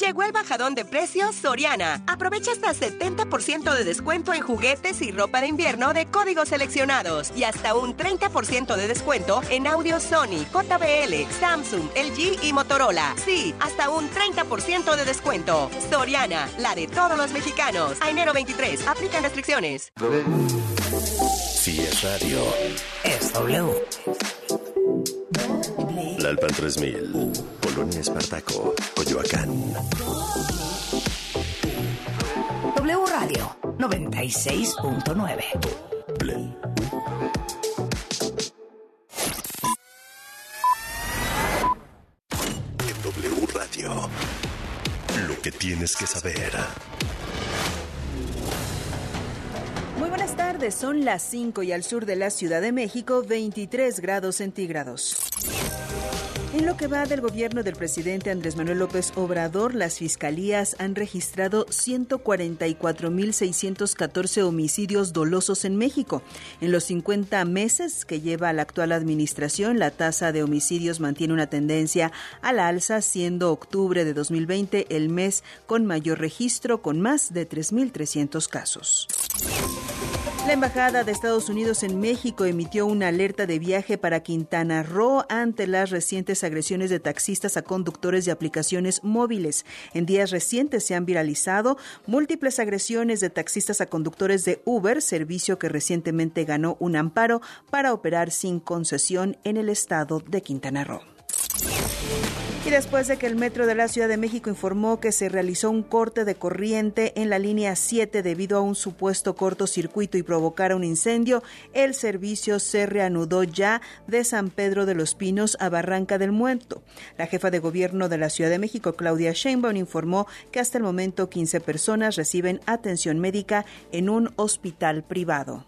Llegó el bajadón de precios Soriana. Aprovecha hasta 70% de descuento en juguetes y ropa de invierno de códigos seleccionados y hasta un 30% de descuento en audio Sony, JBL, Samsung, LG y Motorola. Sí, hasta un 30% de descuento. Soriana, la de todos los mexicanos. A enero 23, aplican restricciones. Si es radio, Es W. Lalpan 3000, Polonia Espartaco, Coyoacán. W Radio 96.9. En W Radio, lo que tienes que saber. Muy buenas tardes, son las 5 y al sur de la Ciudad de México 23 grados centígrados. En lo que va del gobierno del presidente Andrés Manuel López Obrador, las fiscalías han registrado 144.614 homicidios dolosos en México. En los 50 meses que lleva la actual administración, la tasa de homicidios mantiene una tendencia a la alza, siendo octubre de 2020 el mes con mayor registro, con más de 3.300 casos. La Embajada de Estados Unidos en México emitió una alerta de viaje para Quintana Roo ante las recientes agresiones de taxistas a conductores de aplicaciones móviles. En días recientes se han viralizado múltiples agresiones de taxistas a conductores de Uber, servicio que recientemente ganó un amparo para operar sin concesión en el estado de Quintana Roo. Y después de que el Metro de la Ciudad de México informó que se realizó un corte de corriente en la línea 7 debido a un supuesto cortocircuito y provocara un incendio, el servicio se reanudó ya de San Pedro de los Pinos a Barranca del Muerto. La jefa de gobierno de la Ciudad de México, Claudia Sheinbaum, informó que hasta el momento 15 personas reciben atención médica en un hospital privado.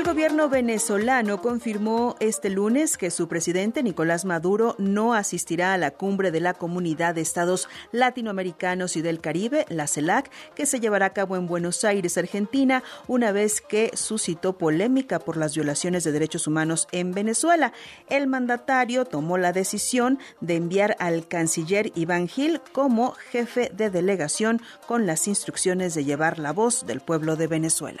El gobierno venezolano confirmó este lunes que su presidente Nicolás Maduro no asistirá a la cumbre de la Comunidad de Estados Latinoamericanos y del Caribe, la CELAC, que se llevará a cabo en Buenos Aires, Argentina, una vez que suscitó polémica por las violaciones de derechos humanos en Venezuela. El mandatario tomó la decisión de enviar al canciller Iván Gil como jefe de delegación con las instrucciones de llevar la voz del pueblo de Venezuela.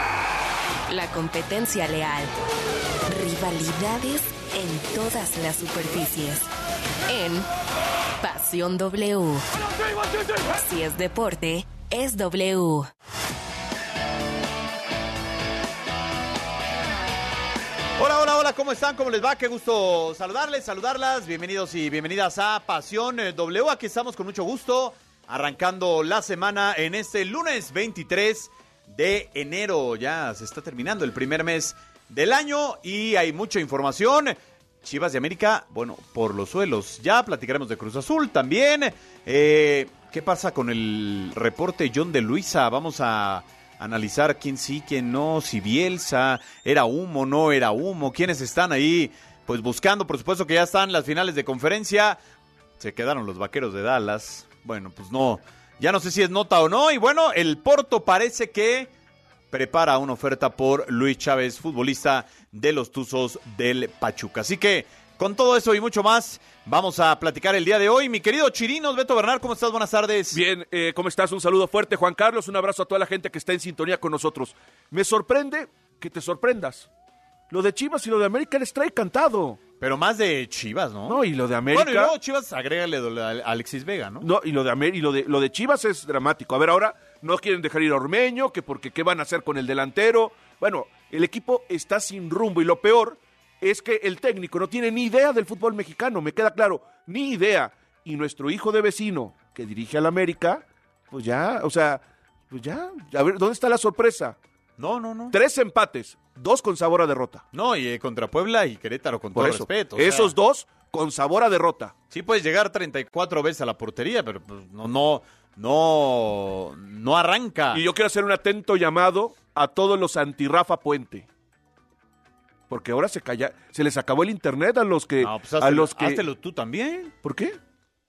La competencia leal. Rivalidades en todas las superficies. En Pasión W. Si es deporte, es W. Hola, hola, hola, ¿cómo están? ¿Cómo les va? Qué gusto saludarles, saludarlas. Bienvenidos y bienvenidas a Pasión eh, W. Aquí estamos con mucho gusto, arrancando la semana en este lunes 23 de enero. Ya se está terminando el primer mes del año y hay mucha información. Chivas de América, bueno, por los suelos. Ya platicaremos de Cruz Azul también. Eh, ¿Qué pasa con el reporte John de Luisa? Vamos a analizar quién sí, quién no, si Bielsa era humo, no era humo, quiénes están ahí, pues buscando, por supuesto que ya están las finales de conferencia. Se quedaron los vaqueros de Dallas. Bueno, pues no, ya no sé si es nota o no. Y bueno, el Porto parece que prepara una oferta por Luis Chávez, futbolista de los Tuzos del Pachuca. Así que con todo eso y mucho más, vamos a platicar el día de hoy. Mi querido Chirinos, Beto Bernal, ¿cómo estás? Buenas tardes. Bien, eh, ¿cómo estás? Un saludo fuerte, Juan Carlos. Un abrazo a toda la gente que está en sintonía con nosotros. Me sorprende que te sorprendas. Lo de Chivas y lo de América les trae cantado. Pero más de Chivas, ¿no? No, y lo de América. Bueno, y luego Chivas, agrégale de Alexis Vega, ¿no? No, y lo de Amer- y lo de lo de Chivas es dramático. A ver, ahora no quieren dejar ir a Ormeño, que porque qué van a hacer con el delantero. Bueno, el equipo está sin rumbo y lo peor es que el técnico no tiene ni idea del fútbol mexicano, me queda claro, ni idea. Y nuestro hijo de vecino que dirige al América, pues ya, o sea, pues ya, a ver, ¿dónde está la sorpresa? No, no, no. Tres empates, dos con sabor a derrota. No, y eh, contra Puebla y Querétaro, con Por todo eso, respeto. o sea, esos dos con sabor a derrota. Sí puedes llegar 34 veces a la portería, pero pues, no, no, no, no arranca. Y yo quiero hacer un atento llamado a todos los anti-Rafa Puente. Porque ahora se calla, se les acabó el internet a los que, No, pues a los que. háztelo tú también. ¿Por qué?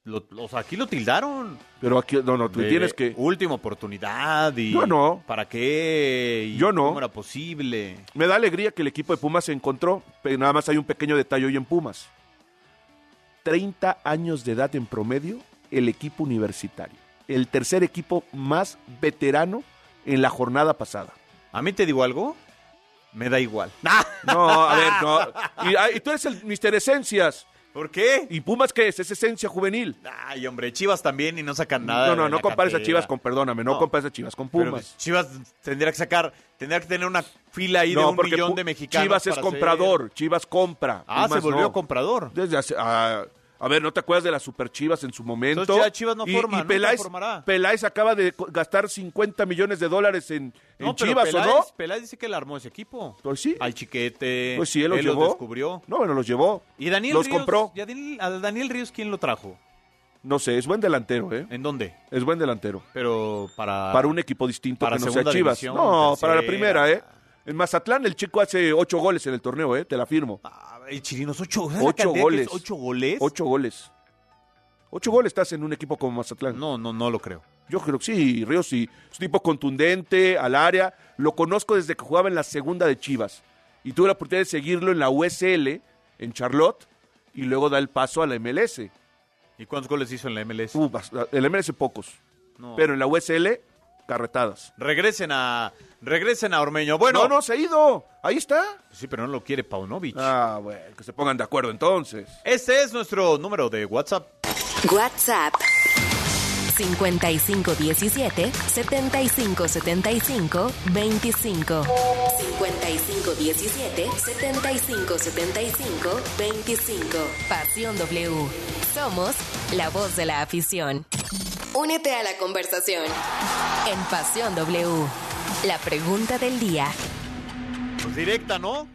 Lo- o sea, aquí lo tildaron. Pero aquí, no, no, tú de tienes que. Última oportunidad y... Yo no. ¿Para qué? Y Yo no. ¿Cómo era posible? Me da alegría que el equipo de Pumas se encontró, pero nada más hay un pequeño detalle hoy en Pumas. 30 años de edad en promedio el equipo universitario. El tercer equipo más veterano en la jornada pasada. ¿A mí te digo algo? Me da igual. No, a ver, no. Y, ah, y tú eres el Mister Esencias. ¿Por qué? ¿Y Pumas qué es? Es esencia juvenil. Ay, hombre, Chivas también y no sacan nada. no, no, no compares a. Chivas con, perdóname, no, No. compares a Chivas con Pumas. Chivas tendría que sacar, tendría que tener una fila ahí de un millón de mexicanos. Chivas es comprador, Chivas compra. Ah, se volvió no. comprador. Desde hace, ah, a ver, ¿no te acuerdas de las Super Chivas en su momento? Entonces ya Chivas no Y- forma, y Peláez, formará. Peláez acaba de gastar 50 millones de dólares en, No, Chivas, Peláez, ¿o no? Peláez dice que él armó ese equipo. Pues sí. Al chiquete. Pues sí, él los él llevó. descubrió. No, bueno, los llevó. ¿Y Daniel los Ríos? compró. ¿y a Daniel, a Daniel Ríos quién lo trajo? No sé, es buen delantero, ¿eh? ¿En dónde? Es buen delantero. Pero para... Para un equipo distinto para que no sea Chivas. división, no, para la primera, ¿eh? En Mazatlán el chico hace ocho goles en el torneo, ¿eh? Te la firmo. Ah, el Chirinos, ocho, ¿sabes la Ocho goles. es? ¿Ocho goles? Ocho goles. Ocho goles estás en un equipo como Mazatlán. No, no, no lo creo. Yo creo que sí, Ríos sí. Es un tipo contundente, al área. Lo conozco desde que jugaba en la segunda de Chivas. Y tuve la oportunidad de seguirlo en la USL, en Charlotte, y luego da el paso a la MLS. ¿Y cuántos goles hizo en la MLS? Uh, en la MLS pocos. No. Pero en la USL, carretadas. Regresen a regresen a Ormeño. Bueno, no, no, se ha ido. Ahí está. sí, pero no lo quiere Paunovic. Ah, bueno, que se pongan de acuerdo entonces. Este es nuestro número de WhatsApp. WhatsApp 5517 7575 25 5517 7575 25 Pasión W. Somos la voz de la afición. Únete a la conversación en Pasión W. La pregunta del día. Pues directa, ¿no?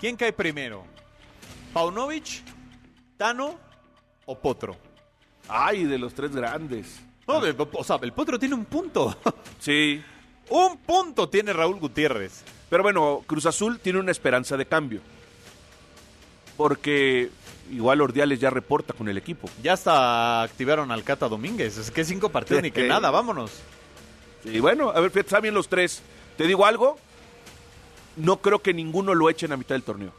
¿Quién cae primero? ¿Paunovic, Tano o Potro? Ay, de los tres grandes. No, o sea, el Potro tiene un punto. Sí. un punto tiene Raúl Gutiérrez. Pero bueno, Cruz Azul tiene una esperanza de cambio. Porque igual Ordiales ya reporta con el equipo. Ya hasta activaron al Cata Domínguez. Es que cinco partidos ni que nada, vámonos. Y bueno, a ver, fíjate, están bien los tres. ¿Te digo algo? No creo que ninguno lo echen a mitad del torneo.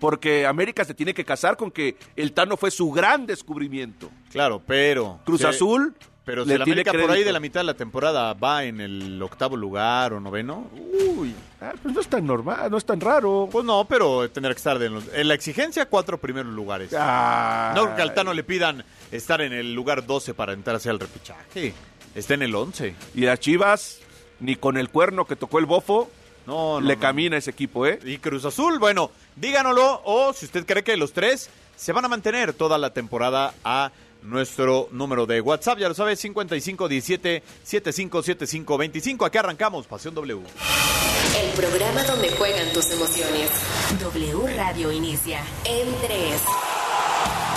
Porque América se tiene que casar con que el Tano fue su gran descubrimiento. Claro, pero. Cruz Azul Pero si le tiene América por ahí de la mitad de la temporada va en el octavo lugar o noveno. Uy. Ah, pues no es tan normal, no es tan raro. Pues no, pero tendrá que estar los- en la exigencia cuatro primeros lugares. Ah. No que al Tano le pidan estar en el lugar 12 para entrar hacia el repechaje. Está en el 11. Y a Chivas, ni con el cuerno que tocó el bofo, No, no, le no. camina ese equipo, ¿eh? Y Cruz Azul, bueno, díganoslo o si usted cree que los tres se van a mantener toda la temporada a nuestro número de WhatsApp, ya lo sabe, 5517 757525. Aquí arrancamos, Pasión W. El programa donde juegan tus emociones. W Radio inicia en 3.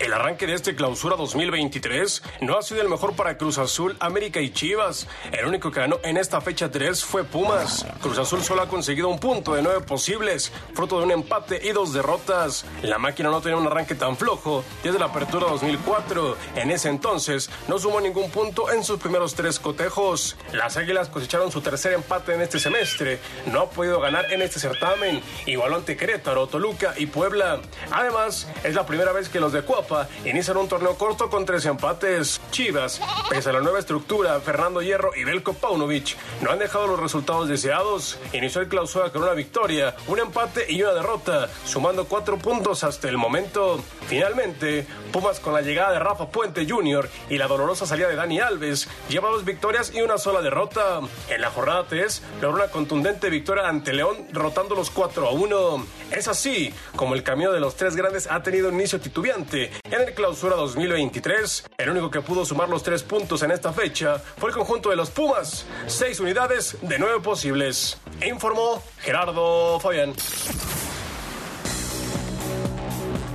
El arranque de este clausura 2023 no ha sido el mejor para Cruz Azul, América y Chivas. El único que ganó en esta fecha 3 fue Pumas. Cruz Azul solo ha conseguido un punto de nueve posibles, fruto de un empate y dos derrotas. La máquina no tenía un arranque tan flojo desde la apertura 2004. En ese entonces no sumó ningún punto en sus primeros tres cotejos. Las Águilas cosecharon su tercer empate en este semestre. No ha podido ganar en este certamen. Igualó ante Querétaro, Toluca y Puebla. Además, es la primera vez que los de Cuapa Nava inician un torneo corto con tres empates. Chivas, pese a la nueva estructura, Fernando Hierro y Belko Paunovic no han dejado los resultados deseados. Inició el clausura con una victoria, un empate y una derrota, sumando cuatro puntos hasta el momento. Finalmente, Pumas con la llegada de Rafa Puente Jr. y la dolorosa salida de Dani Alves, lleva dos victorias y una sola derrota. En la jornada 3, logró una contundente victoria ante León, derrotando los 4 a 1. Es así como el camino de los tres grandes ha tenido un inicio titubeante. En el clausura 2023, el único que pudo sumar los tres puntos en esta fecha fue el conjunto de los Pumas. Seis unidades de nueve posibles. Informó Gerardo Fabián.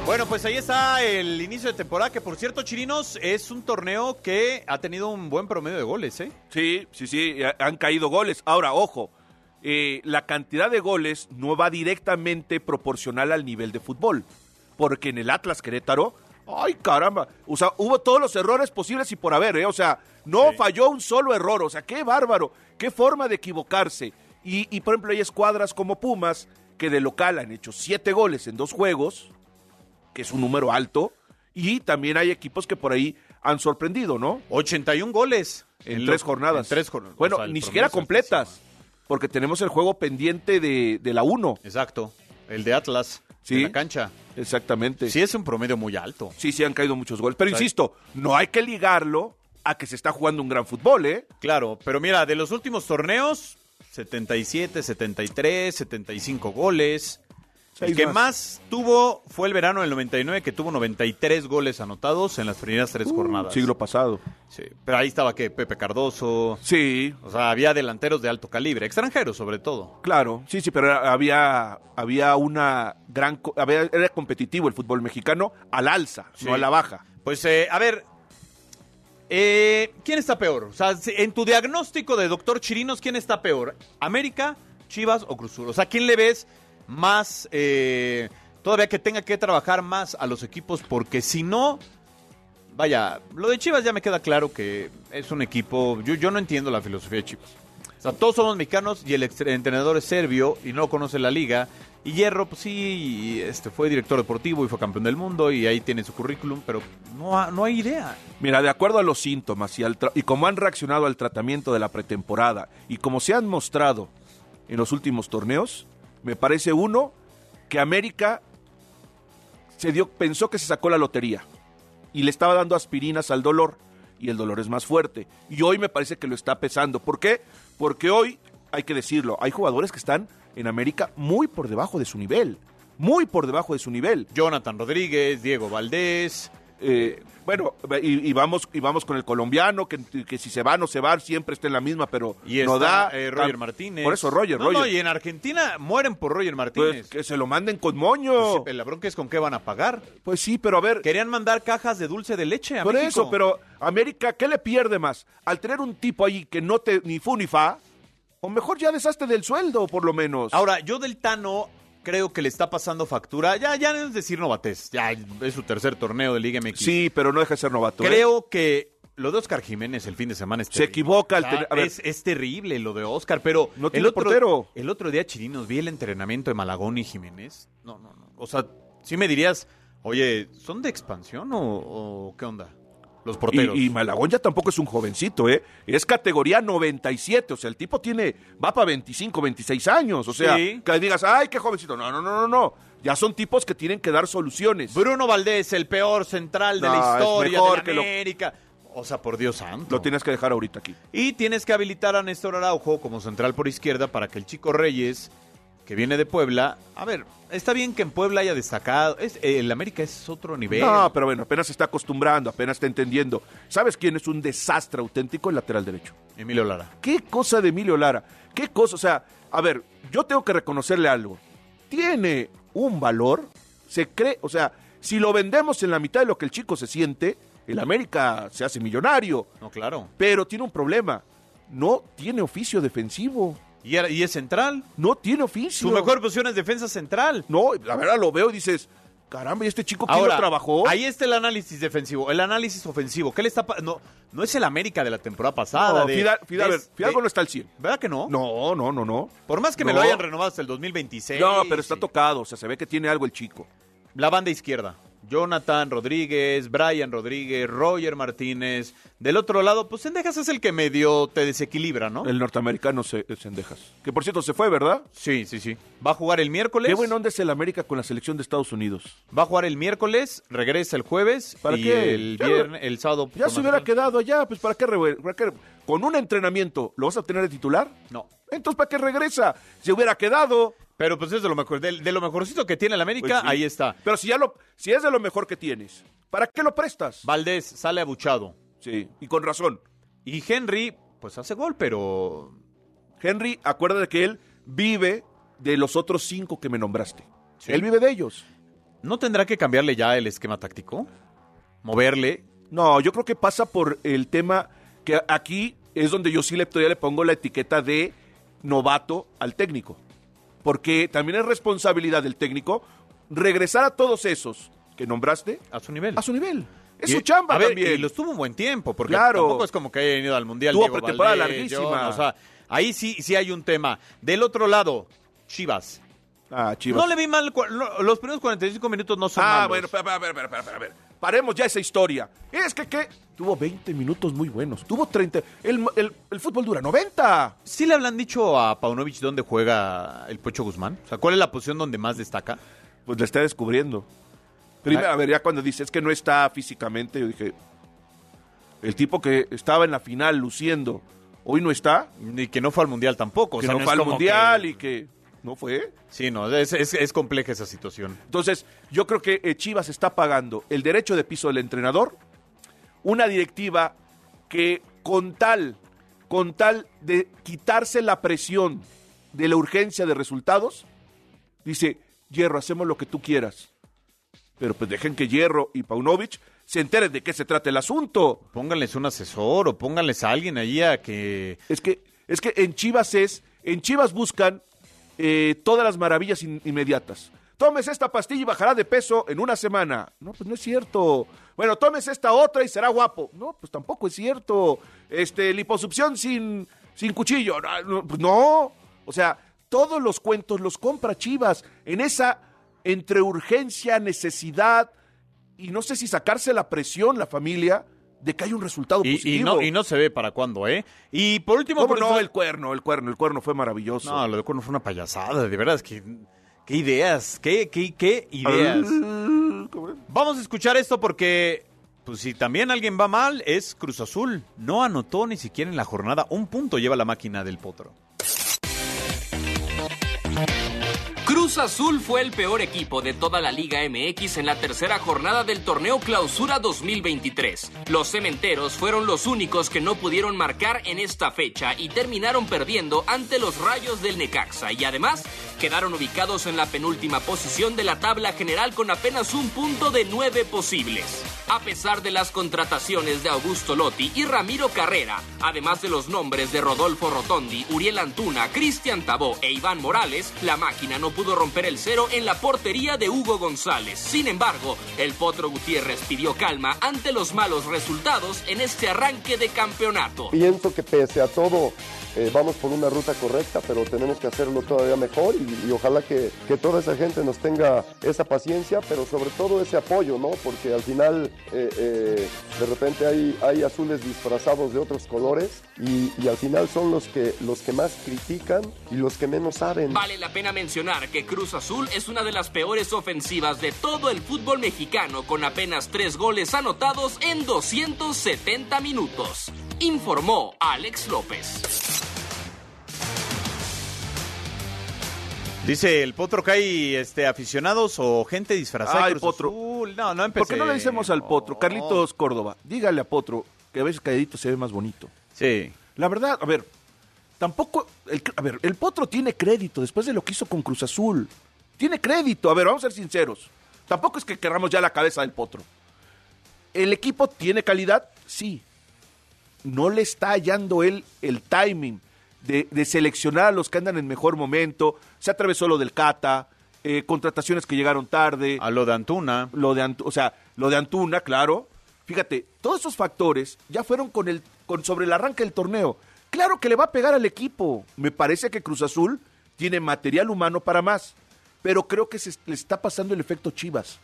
Bueno, pues ahí está el inicio de temporada, que por cierto, Chirinos, es un torneo que ha tenido un buen promedio de goles, ¿eh? Sí, sí, sí, ha- han caído goles. Ahora, ojo, eh, la cantidad de goles no va directamente proporcional al nivel de fútbol. Porque en el Atlas Querétaro, ay caramba, o sea, hubo todos los errores posibles y por haber, ¿eh? O sea, no falló un solo error, o sea, qué bárbaro, qué forma de equivocarse. Y, y, por ejemplo, hay escuadras como Pumas, que de local han hecho siete goles en dos juegos, que es un número alto, y también hay equipos que por ahí han sorprendido, ¿no? 81 goles. En, tres jornadas. En tres jornadas. Bueno, O sea, el ni siquiera completas, altísimo. porque tenemos el juego pendiente de, de la 1. Exacto. El de Atlas. Sí. En la cancha. Exactamente. Sí, es un promedio muy alto. Sí, sí han caído muchos goles. Pero insisto, no hay que ligarlo a que se está jugando un gran fútbol, ¿eh? Claro, pero mira, de los últimos torneos, 77, 73, 75 goles. El que más. más. tuvo fue el verano del 99, que tuvo 93 goles anotados en las primeras tres jornadas. Uh, Siglo pasado. Sí, pero ahí estaba que Pepe Cardoso. Sí, O sea, había delanteros de alto calibre, extranjeros sobre todo. claro. Sí, sí, pero había, había una gran... había- era competitivo el fútbol mexicano al alza, Sí. no a la baja. Pues, eh, a ver, eh, ¿quién está peor? O sea, en tu diagnóstico de doctor Chirinos, ¿quién está peor? ¿América, Chivas o Cruz? O sea, ¿quién le ves más, eh, todavía que tenga que trabajar más a los equipos? Porque si no, vaya, lo de Chivas ya me queda claro que es un equipo, yo, yo no entiendo la filosofía de Chivas. O sea, todos somos mexicanos y el entrenador es serbio y no conoce la liga. Y Hierro, pues sí, este, fue director deportivo y fue campeón del mundo y ahí tiene su currículum, pero no, ha- no hay idea. Mira, de acuerdo a los síntomas y, al y como han reaccionado al tratamiento de la pretemporada y como se han mostrado en los últimos torneos, me parece uno que América se dio, pensó que se sacó la lotería y le estaba dando aspirinas al dolor y el dolor es más fuerte. Y hoy me parece que lo está pesando. ¿Por qué? Porque hoy, hay que decirlo, hay jugadores que están en América muy por debajo de su nivel. Muy por debajo de su nivel. Jonathan Rodríguez, Diego Valdés. Eh, bueno, y, y vamos y vamos con el colombiano, que, que si se va no se va, siempre está en la misma, pero Y está, no da. eh, Roger Martínez. Por eso, Roger, no, Roger. No, y en Argentina mueren por Roger Martínez. Pues que se lo manden con moño. Pues, la bronca es con qué van a pagar. Pues sí, pero a ver, Querían mandar cajas de dulce de leche a por México. eso, pero América, ¿qué le pierde más? Al tener un tipo ahí que no te ni fu ni fa, o mejor ya deshazte del sueldo, por lo menos. Ahora, yo del Tano creo que le está pasando factura. Ya, ya no es decir novatez. Ya es su tercer torneo de Liga MX. sí, pero no deja de ser novato. ¿eh? Creo que lo de Oscar Jiménez el fin de semana es Se terrible. equivoca al O sea, tener- a ver. es, es terrible lo de Oscar, pero No el tiene otro, portero. el otro día, Chirinos, vi el entrenamiento de Malagón y Jiménez. No, no, no. O sea, sí me dirías, oye, ¿son de expansión o, o qué onda? Los porteros. Y, y Malagón ya tampoco es un jovencito, ¿eh? Es categoría 97, o sea, el tipo tiene, va para 25, 26 años, o sea, Sí. que digas, ay, qué jovencito. No, no, no, no, no. Ya son tipos que tienen que dar soluciones. Bruno Valdés, el peor central de No, la historia de la que lo- América. O sea, por Dios santo. Lo tienes que dejar ahorita aquí. Y tienes que habilitar a Néstor Araujo como central por izquierda para que el chico Reyes, que viene de Puebla, a ver, está bien que en Puebla haya destacado. Es, eh, el América es otro nivel. No, pero bueno, apenas se está acostumbrando, apenas está entendiendo. ¿Sabes quién es un desastre auténtico? El lateral derecho. Emilio Lara. ¿Qué cosa de Emilio Lara? ¿Qué cosa? O sea, a ver, yo tengo que reconocerle algo. Tiene un valor, se cree, o sea, si lo vendemos en la mitad de lo que el chico se siente, el América se hace millonario, No, claro. pero tiene un problema. No tiene oficio defensivo. Y, era- y es central. No tiene oficio. Su mejor posición es defensa central. No, la verdad lo veo y dices, caramba, ¿y este chico quién Ahora, lo trabajó? ahí está el análisis defensivo, el análisis ofensivo. ¿Qué le está no no es el América de la temporada pasada. no, de- Fida- Fida- a ver, es- Fidalgo de- no está al 100. ¿Verdad que no? No, no, no, no. Por más que me lo hayan renovado hasta el 2026. No, pero está sí. tocado, o sea, se ve que tiene algo el chico. La banda izquierda. Jonathan Rodríguez, Brian Rodríguez, Roger Martínez. Del otro lado, pues Sendejas es el que medio te desequilibra, ¿no? El norteamericano se, Sendejas. Que por cierto se fue, ¿verdad? Sí, sí, sí. Va a jugar el miércoles. Qué buen onda es el América con la selección de Estados Unidos. Va a jugar el miércoles, regresa el jueves ¿Para y qué? el Ya- viernes, el sábado. Ya por se hubiera quedado allá, pues ¿para qué, para qué? ¿Con un entrenamiento lo vas a tener de titular? No. Entonces, ¿para qué regresa? Se hubiera quedado. Pero pues es de lo mejor, de, de lo mejorcito que tiene el América, Pues sí. ahí está. Pero si ya lo, si es de lo mejor que tienes, ¿para qué lo prestas? Valdés sale abuchado. Sí, y con razón. Y Henry, pues hace gol, pero Henry, acuérdate que él vive de los otros cinco que me nombraste. Él vive de ellos. ¿no tendrá que cambiarle ya el esquema táctico? Moverle. No, yo creo que pasa por el tema que aquí es donde yo sí le, todavía le pongo la etiqueta de novato al técnico. Porque también es responsabilidad del técnico regresar a todos esos que nombraste A su nivel. a su nivel. Es Y- su chamba a ver, también. Y los tuvo un buen tiempo, porque Claro. tampoco es como que haya ido al Mundial. Tuvo pretemporada larguísima. John, o sea, ahí sí, sí hay un tema. Del otro lado, Chivas. Ah, Chivas. No le vi mal, los primeros 45 minutos no son Ah, malos. bueno, espera, espera, espera, espera, espera, espera. Paremos ya esa historia. Es que, ¿qué? Tuvo 20 minutos muy buenos. Tuvo 30. El, el- el fútbol dura 90. ¿Sí le hablan dicho a Paunovic dónde juega el Pocho Guzmán? O sea, ¿cuál es la posición donde más destaca? Pues le está descubriendo. Primero, a ver, ya cuando dice, es que no está físicamente, yo dije, el tipo que estaba en la final luciendo, hoy no está, Y que no fue al Mundial tampoco. o que sea, no, fue al mundial que- y que no fue. Sí, no, es, es- es compleja esa situación. Entonces, yo creo que eh, Chivas está pagando el derecho de piso del entrenador, una directiva que con tal, con tal de quitarse la presión de la urgencia de resultados, dice, Hierro, hacemos lo que tú quieras. Pero pues dejen que Hierro y Paunovic se enteren de qué se trata el asunto. Pónganles un asesor o pónganles a alguien allí a que... Es que, es que en Chivas es, en Chivas buscan eh, todas las maravillas in- inmediatas. Tomes esta pastilla y bajará de peso en una semana. No, pues no es cierto. Bueno, tomes esta otra y será guapo. No, pues tampoco es cierto. Este, liposucción sin, sin cuchillo. No, pues no. O sea, todos los cuentos los compra Chivas en esa entre urgencia, necesidad y no sé si sacarse la presión la familia de que hay un resultado Y, positivo. y no, y no se ve para cuándo, ¿eh? Y por último... ¿Cómo por no? eso- El cuerno, el cuerno, el cuerno fue maravilloso. No, lo de Cuerno fue una payasada, de verdad, es que... ¿Qué ideas? ¿Qué, qué, qué ideas? Vamos a escuchar esto porque, pues si también alguien va mal, es Cruz Azul. No anotó ni siquiera en la jornada. Un punto lleva la máquina del potro. Azul fue el peor equipo de toda la Liga MX en la tercera jornada del torneo Clausura 2023. Los cementeros fueron los únicos que no pudieron marcar en esta fecha y terminaron perdiendo ante los Rayos del Necaxa y además quedaron ubicados en la penúltima posición de la tabla general con apenas un punto de nueve posibles. A pesar de las contrataciones de Augusto Lotti y Ramiro Carrera, además de los nombres de Rodolfo Rotondi, Uriel Antuna, Cristian Tabó e Iván Morales, la máquina no pudo romper el cero en la portería de Hugo González. Sin embargo, el Potro Gutiérrez pidió calma ante los malos resultados en este arranque de campeonato. Pienso que pese a todo eh, vamos por una ruta correcta, pero tenemos que hacerlo todavía mejor y, ojalá que, que toda esa gente nos tenga esa paciencia, pero sobre todo ese apoyo, ¿no? Porque al final eh, eh, de repente hay, hay azules disfrazados de otros colores y, y al final son los que, los que más critican y los que menos saben. Vale la pena mencionar que Cruz Azul es una de las peores ofensivas de todo el fútbol mexicano con apenas tres goles anotados en 270 minutos. Informó Alex López. Dice el Potro que hay este, aficionados o gente disfrazada. Ay, Cruz Potro. Azul. No, no ¿Por empecé. qué no le decimos al Potro? Carlitos Córdoba, dígale a Potro que a veces calladito se ve más bonito. Sí. La verdad, a ver, tampoco. El, a ver, el Potro tiene crédito después de lo que hizo con Cruz Azul. Tiene crédito. A ver, vamos a ser sinceros. Tampoco es que querramos ya la cabeza del Potro. ¿El equipo tiene calidad? Sí. No le está hallando él el timing de, de seleccionar a los que andan en mejor momento. Se atravesó lo del Cata, eh, contrataciones que llegaron tarde. A lo de Antuna. Lo de, Antu- o sea, lo de Antuna, claro. Fíjate, todos esos factores ya fueron con el, con, sobre el arranque del torneo. Claro que le va a pegar al equipo. Me parece que Cruz Azul tiene material humano para más. Pero creo que se le está pasando el efecto Chivas.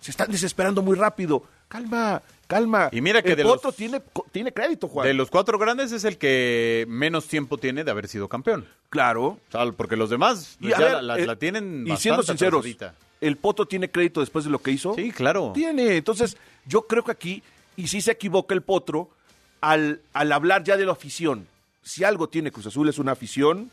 se están desesperando muy rápido. Calma, calma. Y mira que el de los- Potro tiene, tiene crédito, Juan. De los cuatro grandes es el que menos tiempo tiene de haber sido campeón. Claro. O sea, porque los demás ya ver, la, eh, la tienen Y siendo sinceros. ¿el Poto tiene crédito después de lo que hizo? Sí, claro. Tiene. Entonces, yo creo que aquí, y sí se equivoca el Potro, al, al hablar ya de la afición. Si algo tiene Cruz Azul es una afición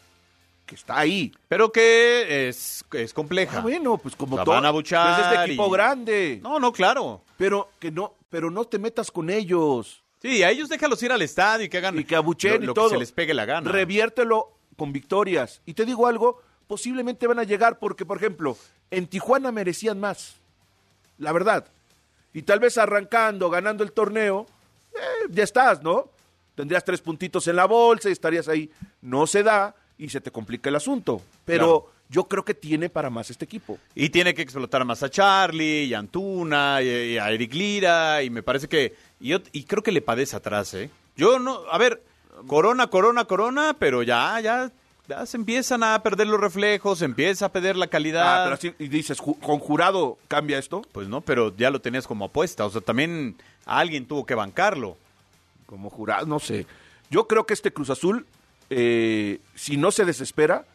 que está ahí. Pero que es, es compleja. Ah, bueno, pues como La todo. van a buchar Es este equipo y- grande. No, no, claro. Pero que no, pero no te metas con ellos. Sí, a ellos déjalos ir al estadio y que hagan Y que abucheen lo, y todo. que se les pegue la gana. Reviértelo con victorias. Y te digo algo, posiblemente van a llegar porque, por ejemplo, en Tijuana merecían más. La verdad. Y tal vez arrancando, ganando el torneo, eh, ya estás, ¿no? Tendrías tres puntitos en la bolsa y estarías ahí. No se da y se te complica el asunto. Pero Claro. yo creo que tiene para más este equipo. Y tiene que explotar más a Charlie, y a Antuna, y, a Eric Lira, y me parece que... Y, yo- y creo que le padece atrás, ¿eh? Yo no... A ver, corona, corona, corona, pero ya, ya, ya se empiezan a perder los reflejos, se empieza a perder la calidad. Ah, pero así- y dices, ¿con jurado cambia esto? Pues no, pero ya lo tenías como apuesta. O sea, también alguien tuvo que bancarlo. como jurado, no sé. Yo creo que este Cruz Azul, eh, si no se desespera,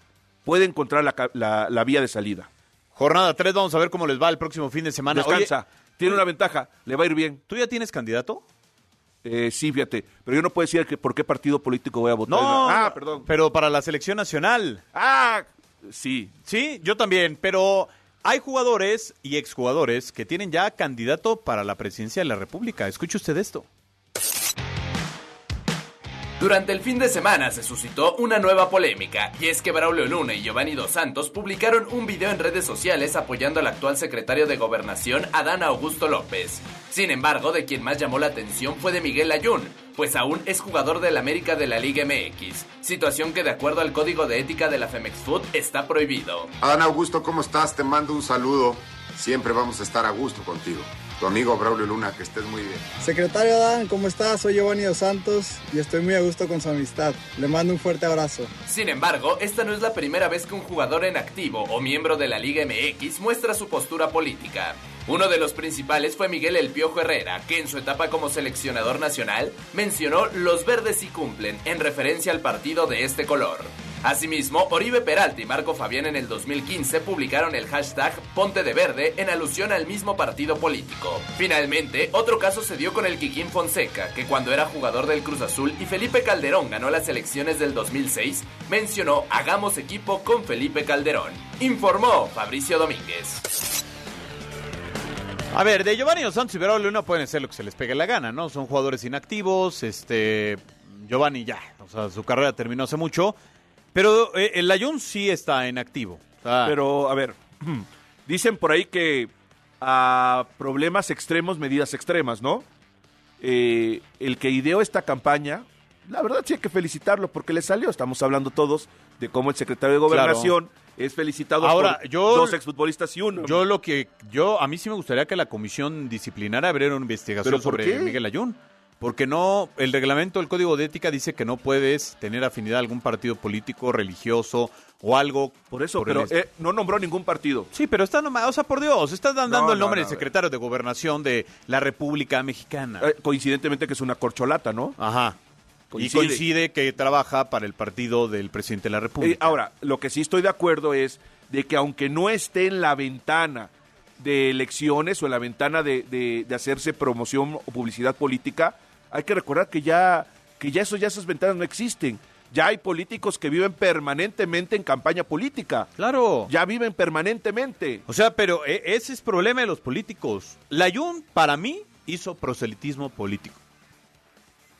puede encontrar la, la- la vía de salida. Jornada 3, vamos a ver cómo les va el próximo fin de semana. Descansa, Oye, tiene una ventaja, le va a ir bien. ¿tú ya tienes candidato? Eh, sí, fíjate, pero yo no puedo decir que por qué partido político voy a votar. No, ah, perdón. Pero para la selección nacional. Ah, sí. Sí, yo también, pero hay jugadores y exjugadores que tienen ya candidato para la presidencia de la República. Escuche usted esto. Durante el fin de semana se suscitó una nueva polémica, y es que Braulio Luna y Giovanni Dos Santos publicaron un video en redes sociales apoyando al actual secretario de Gobernación, Adán Augusto López. Sin embargo, de quien más llamó la atención fue de Miguel Ayun, pues aún es jugador del América de la Liga MX, situación que de acuerdo al código de ética de la Femex Food está prohibido. Adán Augusto, ¿cómo estás? Te mando un saludo. Siempre vamos a estar a gusto contigo. Tu amigo Braulio Luna, que estés muy bien. Secretario Adán, ¿cómo estás? Soy Giovanni Dos Santos y estoy muy a gusto con su amistad. Le mando un fuerte abrazo. Sin embargo, esta no es la primera vez que un jugador en activo o miembro de la Liga MX muestra su postura política. Uno de los principales fue Miguel El Piojo Herrera, que en su etapa como seleccionador nacional mencionó los verdes sí cumplen en referencia al partido de este color. Asimismo, Oribe Peralta y Marco Fabián en el 2015 publicaron el hashtag Ponte de Verde en alusión al mismo partido político. Finalmente, otro caso se dio con el Kikín Fonseca, que cuando era jugador del Cruz Azul y Felipe Calderón ganó las elecciones del 2006, mencionó Hagamos equipo con Felipe Calderón. Informó Fabricio Domínguez. A ver, de Giovanni Dos Santos y Luna pueden hacer lo que se les pegue la gana, ¿no? Son jugadores inactivos, este... Giovanni ya, o sea, su carrera terminó hace mucho, pero eh, el Ayun sí está en activo. Pero, a ver, dicen por ahí que a problemas extremos, medidas extremas, ¿no? Eh, el que ideó esta campaña, la verdad sí hay que felicitarlo porque le salió. Estamos hablando todos de cómo el secretario de Gobernación es felicitado Ahora, por yo- dos exfutbolistas y uno. Yo lo que yo a mí sí me gustaría que la comisión disciplinaria abriera una investigación ¿Pero por sobre qué? Miguel Ayun, porque no el reglamento del Código de Ética dice que no puedes tener afinidad a algún partido político, religioso o algo por eso, por el pero eh, no nombró ningún partido. Sí, pero está nomás, o sea, por Dios, estás dando No, el nombre no, del secretario de Gobernación de la República Mexicana. Eh, coincidentemente que es una corcholata, ¿no? Ajá. Coincide. Y coincide que trabaja para el partido del presidente de la República. Eh, ahora, lo que sí estoy de acuerdo es de que aunque no esté en la ventana de elecciones o en la ventana de, de- de hacerse promoción o publicidad política, hay que recordar que ya, que ya, eso, ya esas ventanas no existen. Ya hay políticos que viven permanentemente en campaña política. Claro. Ya viven permanentemente. O sea, pero eh, ese es problema de los políticos. Layun, para mí, hizo proselitismo político.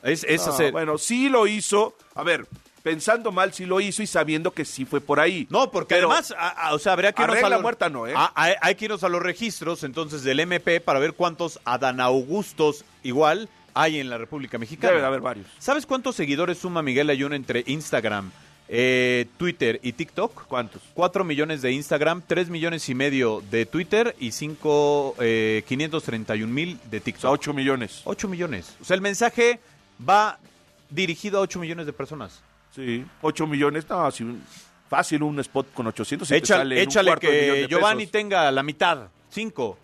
Es, es No, hacer- Bueno, sí lo hizo. A ver, pensando mal, sí lo hizo y sabiendo que sí fue por ahí. No, porque Pero- además, a- a- o sea, habría que irnos a los- muerta no, ¿eh? a- hay que irnos a los registros, entonces, del MP para ver cuántos Adán Augustos igual hay en la República Mexicana. Debe de haber varios. ¿Sabes cuántos seguidores suma Miguel Ayun entre Instagram, eh, Twitter y TikTok? ¿Cuántos? 4 millones de Instagram, 3 millones y medio de Twitter y 5, eh, 531 mil de TikTok. O sea, 8 millones. 8 millones. O sea, el mensaje va dirigido a 8 millones de personas. Sí, 8 millones, no, si un- fácil un spot con 800 y te Échale, sale un échale de que de Giovanni pesos. tenga la mitad, 5.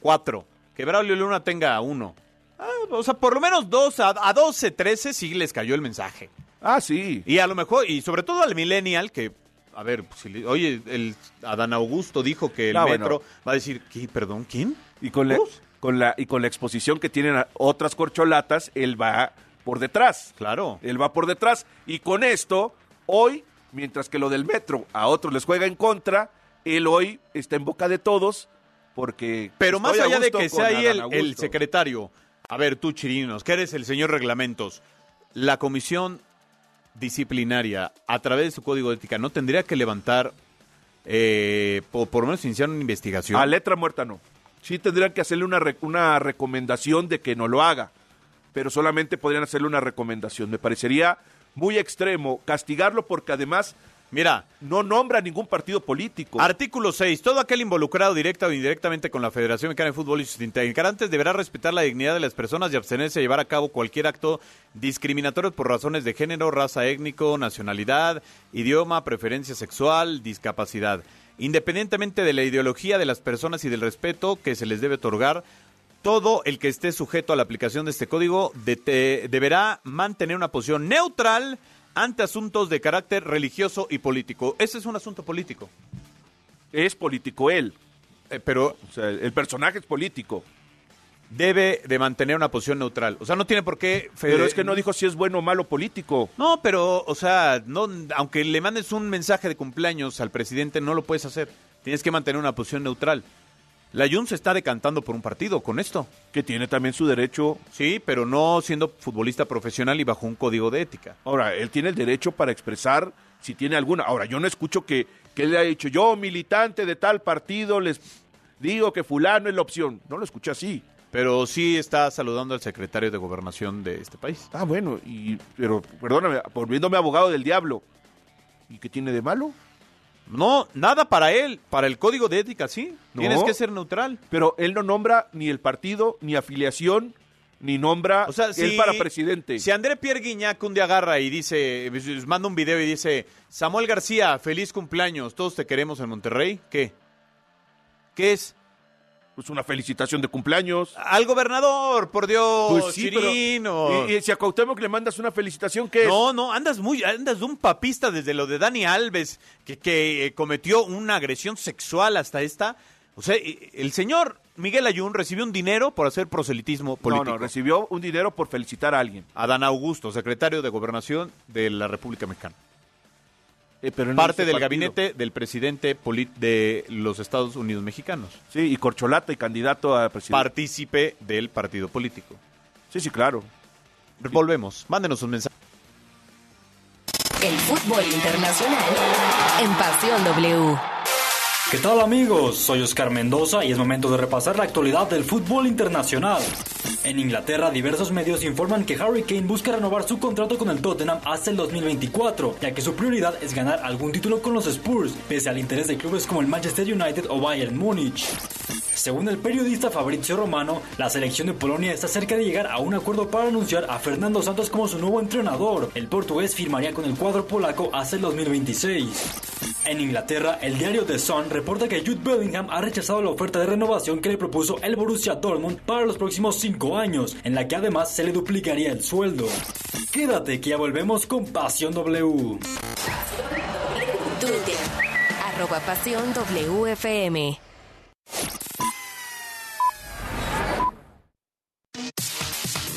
cuatro. Que Braulio Luna tenga uno. Ah, o sea, por lo menos dos, a, a 12, 13 sí les cayó el mensaje. Ah, sí. Y a lo mejor, y sobre todo al millennial, que, a ver, si le- oye, el Adán Augusto dijo que el Ah, metro va a decir, ¿qué? ¿Perdón? ¿Quién? Y con la, con la, y con la exposición que tienen a- otras corcholatas, él va por detrás. Claro. Él va por detrás. Y con esto, hoy, mientras que lo del metro a otros les juega en contra, él hoy está en boca de todos porque... Pero más estoy a allá de gusto que con sea ahí Adán el, el Augusto. secretario, a ver, tú, Chirinos, que eres el señor reglamentos, la comisión disciplinaria, a través de su código de ética, ¿no tendría que levantar, eh, por, por lo menos iniciar una investigación? A letra muerta no. Sí tendrían que hacerle una, una recomendación de que no lo haga, pero solamente podrían hacerle una recomendación. Me parecería muy extremo castigarlo porque además Mira, no nombra ningún partido político. Artículo 6. Todo aquel involucrado directa o indirectamente con la Federación Mexicana de Fútbol y sus integrantes deberá respetar la dignidad de las personas y abstenerse de llevar a cabo cualquier acto discriminatorio por razones de género, raza étnico, nacionalidad, idioma, preferencia sexual, discapacidad. Independientemente de la ideología de las personas y del respeto que se les debe otorgar, todo el que esté sujeto a la aplicación de este código de- deberá mantener una posición neutral ante asuntos de carácter religioso y político. Ese es un asunto político. Es político él. Eh, pero O sea, el personaje es político. debe de mantener una posición neutral. O sea, no tiene por qué... Pero es que no dijo si es bueno o malo político. No, pero, o sea, no, aunque le mandes un mensaje de cumpleaños al presidente, no lo puedes hacer. Tienes que mantener una posición neutral. La Jun se está decantando por un partido con esto. Que tiene también su derecho. Sí, pero no siendo futbolista profesional y bajo un código de ética. Ahora, él tiene el derecho para expresar si tiene alguna. Ahora, yo no escucho que, que él haya dicho, yo, militante de tal partido, les digo que fulano es la opción. No lo escuché así. Pero sí está saludando al secretario de gobernación de este país. Ah, bueno, y, pero perdóname, volviéndome abogado del diablo. ¿Y qué tiene de malo? No, nada para él. Para el código de ética, sí. No. Tienes que ser neutral. Pero él no nombra ni el partido, ni afiliación, ni nombra O sea, él si, para presidente. Si André Pierre Guignac un día agarra y dice, manda un video y dice, Samuel García, feliz cumpleaños, todos te queremos en Monterrey, ¿qué? ¿Qué es? Pues una felicitación de cumpleaños. Al gobernador, por Dios, Pues sí, pero- y, y si a Cuauhtémoc le mandas una felicitación, ¿qué es? No, no, andas muy, andas de un papista desde lo de Dani Alves, que, que eh, cometió una agresión sexual hasta esta. O sea, eh, el señor Miguel Ayun recibió un dinero por hacer proselitismo no, político. no, recibió un dinero por felicitar a alguien. Adán Augusto, secretario de Gobernación de la República Mexicana. Eh, pero no Parte del partido. gabinete del presidente poli- de los Estados Unidos mexicanos. Sí, y corcholata y candidato a presidente. Partícipe del partido político. sí, sí, claro. Volvemos. Mándenos un mensaje. El fútbol internacional en Pasión W. ¿Qué tal amigos? Soy Oscar Mendoza y es momento de repasar la actualidad del fútbol internacional. En Inglaterra, diversos medios informan que Harry Kane busca renovar su contrato con el Tottenham hasta el 2024, ya que su prioridad es ganar algún título con los Spurs, pese al interés de clubes como el Manchester United o Bayern Múnich. Según el periodista Fabrizio Romano, la selección de Polonia está cerca de llegar a un acuerdo para anunciar a Fernando Santos como su nuevo entrenador. El portugués firmaría con el cuadro polaco hasta el 2026. En Inglaterra, el diario The Sun reporta que Jude Bellingham ha rechazado la oferta de renovación que le propuso el Borussia Dortmund para los próximos cinco años, en la que además se le duplicaría el sueldo. Quédate que ya volvemos con Pasión W. Twitter, arroba Pasión WFM.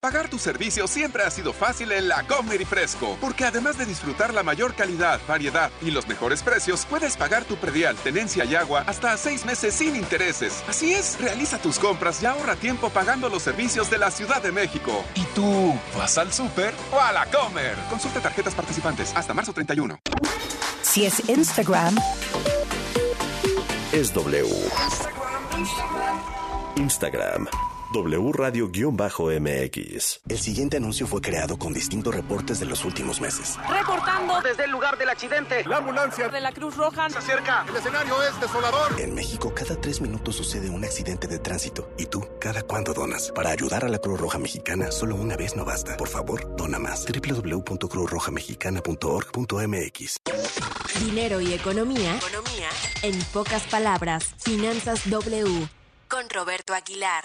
Pagar tu servicio siempre ha sido fácil en la Comer y Fresco, porque además de disfrutar la mayor calidad, variedad y los mejores precios, puedes pagar tu predial, tenencia y agua hasta seis meses sin intereses. Así es, realiza tus compras y ahorra tiempo pagando los servicios de la Ciudad de México. ¿Y tú vas al súper o a la Comer? Consulta tarjetas participantes hasta marzo 31. Si es Instagram, Es W. Instagram. W Radio-MX. El siguiente anuncio fue creado con distintos reportes de los últimos meses. Reportando desde el lugar del accidente. La ambulancia de la Cruz Roja se acerca. El escenario es desolador. En México, cada tres minutos sucede un accidente de tránsito. ¿Y tú, cada cuándo donas? Para ayudar a la Cruz Roja Mexicana, solo una vez no basta. Por favor, dona más. www.cruzrojamexicana.org.mx Dinero y economía. Economía. En pocas palabras. Finanzas W. Con Roberto Aguilar.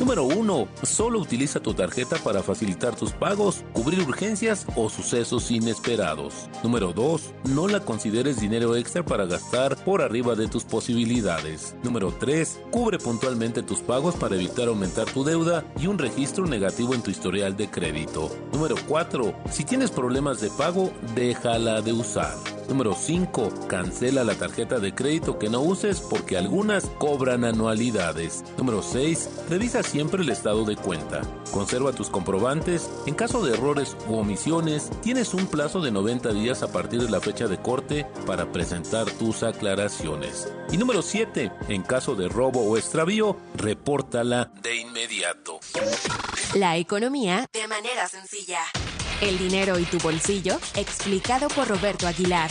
Número 1. Solo utiliza tu tarjeta para facilitar tus pagos, cubrir urgencias o sucesos inesperados. Número 2. No la consideres dinero extra para gastar por arriba de tus posibilidades. Número 3. Cubre puntualmente tus pagos para evitar aumentar tu deuda y un registro negativo en tu historial de crédito. Número 4. Si tienes problemas de pago, déjala de usar. Número 5. Cancela la tarjeta de crédito que no uses porque algunas cobran anualidades. Número 6. Revisa siempre el estado de cuenta. Conserva tus comprobantes. En caso de errores u omisiones, tienes un plazo de 90 días a partir de la fecha de corte para presentar tus aclaraciones. Y número 7. En caso de robo o extravío, repórtala de inmediato. La economía de manera sencilla. El dinero y tu bolsillo, explicado por Roberto Aguilar.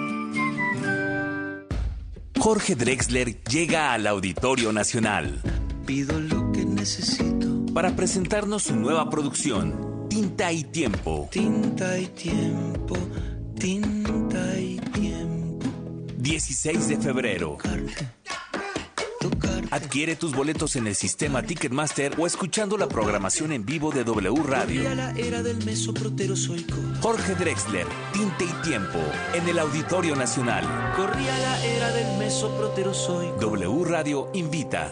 Jorge Drexler llega al Auditorio Nacional. Pido lo que necesito. Para presentarnos su nueva producción, Tinta y Tiempo. Tinta y tiempo, tinta y tiempo. 16 de febrero. Adquiere tus boletos en el sistema Ticketmaster o escuchando la programación en vivo de W Radio. Corría la era del mesoproterozoico. Jorge Drexler, Tinta y Tiempo, en el Auditorio Nacional. Corría la era del mesoproterozoico. W Radio invita.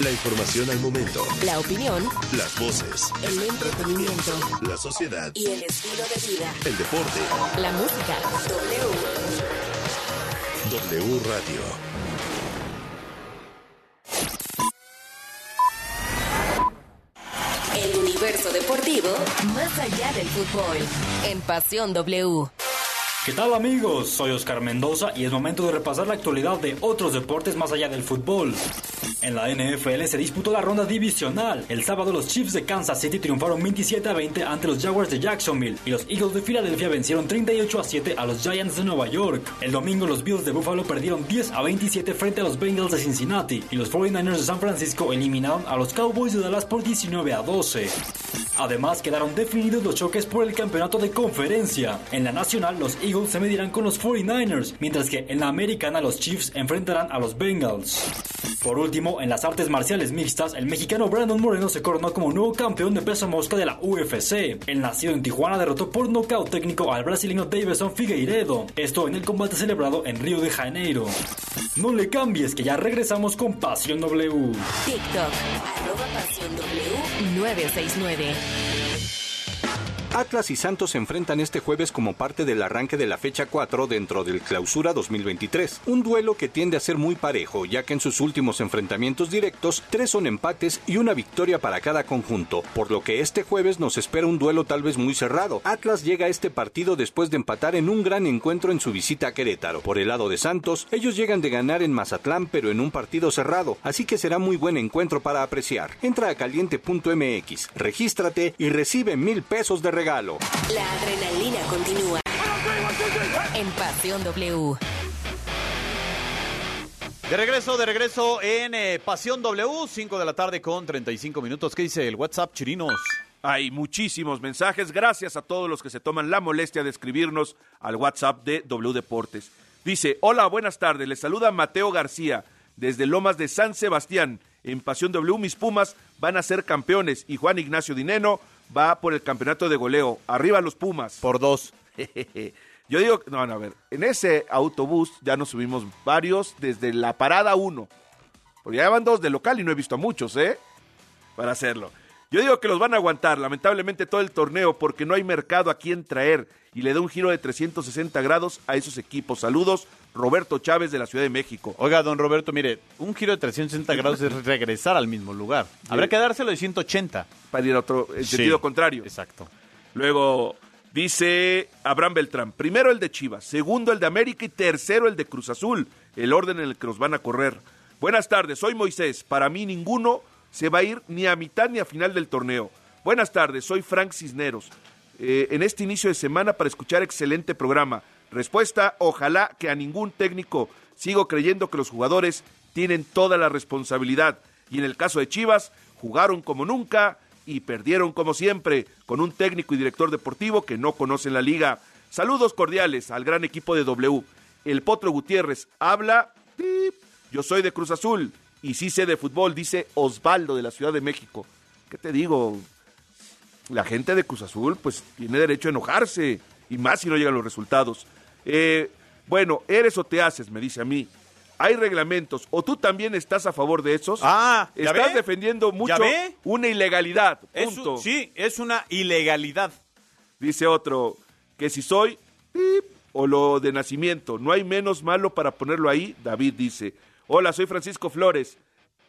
La información al momento. La opinión. Las voces. El entretenimiento. La sociedad. Y el estilo de vida. El deporte. La música. W. W Radio. El universo deportivo más allá del fútbol. En Pasión W. ¿Qué tal amigos? Soy Oscar Mendoza y es momento de repasar la actualidad de otros deportes más allá del fútbol. En la NFL se disputó la ronda divisional. El sábado los Chiefs de Kansas City triunfaron 27 a 20 ante los Jaguars de Jacksonville y los Eagles de Filadelfia vencieron 38 a 7 a los Giants de Nueva York. El domingo los Bills de Buffalo perdieron 10 a 27 frente a los Bengals de Cincinnati y los 49ers de San Francisco eliminaron a los Cowboys de Dallas por 19 a 12. Además quedaron definidos los choques por el campeonato de conferencia. En la nacional los Eagles Se medirán con los 49ers, mientras que en la americana los Chiefs enfrentarán a los Bengals. Por último, en las artes marciales mixtas, el mexicano Brandon Moreno se coronó como nuevo campeón de peso mosca de la UFC. El nacido en Tijuana derrotó por nocaut técnico al brasileño Davidson Figueiredo, esto en el combate celebrado en Río de Janeiro. No le cambies que ya regresamos con Pasión W. TikTok, Pasión W 969. Atlas y Santos se enfrentan este jueves como parte del arranque de la fecha 4 dentro del Clausura 2023. Un duelo que tiende a ser muy parejo, ya que en sus últimos enfrentamientos directos, tres son empates y una victoria para cada conjunto, por lo que este jueves nos espera un duelo tal vez muy cerrado. Atlas llega a este partido después de empatar en un gran encuentro en su visita a Querétaro. Por el lado de Santos, ellos llegan de ganar en Mazatlán, pero en un partido cerrado, así que será muy buen encuentro para apreciar. Entra a caliente.mx, regístrate y recibe mil pesos de regalo. La adrenalina continúa. En Pasión W. De regreso, de regreso en eh, Pasión W, 5 de la tarde con 35 minutos. ¿Qué dice el WhatsApp, Chirinos? Hay muchísimos mensajes. Gracias a todos los que se toman la molestia de escribirnos al WhatsApp de W Deportes. Dice, hola, buenas tardes. Les saluda Mateo García desde Lomas de San Sebastián. En Pasión W, mis Pumas van a ser campeones y Juan Ignacio Dineno va por el campeonato de goleo. Arriba los Pumas. Por dos. Yo digo, no, no, a ver, en ese autobús ya nos subimos varios desde la parada 1. Porque ya van dos de local y no he visto a muchos, ¿eh? Para hacerlo. Yo digo que los van a aguantar, lamentablemente, todo el torneo porque no hay mercado a quien traer y le da un giro de 360 grados a esos equipos. Saludos, Roberto Chávez de la Ciudad de México. Oiga, don Roberto, mire, un giro de 360 grados es regresar al mismo lugar. Habrá que dárselo de 180. Para ir a otro, en sentido contrario. Exacto. Luego dice Abraham Beltrán, primero el de Chivas, segundo el de América y tercero el de Cruz Azul, el orden en el que nos van a correr. Buenas tardes, soy Moisés. Para mí ninguno se va a ir ni a mitad ni a final del torneo. Buenas tardes, soy Frank Cisneros. Eh, en este inicio de semana para escuchar excelente programa. Respuesta, ojalá que a ningún técnico sigo creyendo que los jugadores tienen toda la responsabilidad. Y en el caso de Chivas, jugaron como nunca y perdieron como siempre, con un técnico y director deportivo que no conocen la liga. Saludos cordiales al gran equipo de W. El Potro Gutiérrez habla. Yo soy de Cruz Azul y sí sé de fútbol, dice Osvaldo de la Ciudad de México. ¿Qué te digo? La gente de Cruz Azul pues tiene derecho a enojarse y más si no llegan los resultados. Eh, bueno, eres o te haces, me dice a mí. Hay reglamentos, o tú también estás a favor de esos. Ah, ¿ya estás ve? defendiendo mucho ¿Ya ve? una ilegalidad. Punto. un- sí, es una ilegalidad. Dice otro, que si soy pip, o lo de nacimiento, no hay menos malo para ponerlo ahí. David dice, hola, soy Francisco Flores.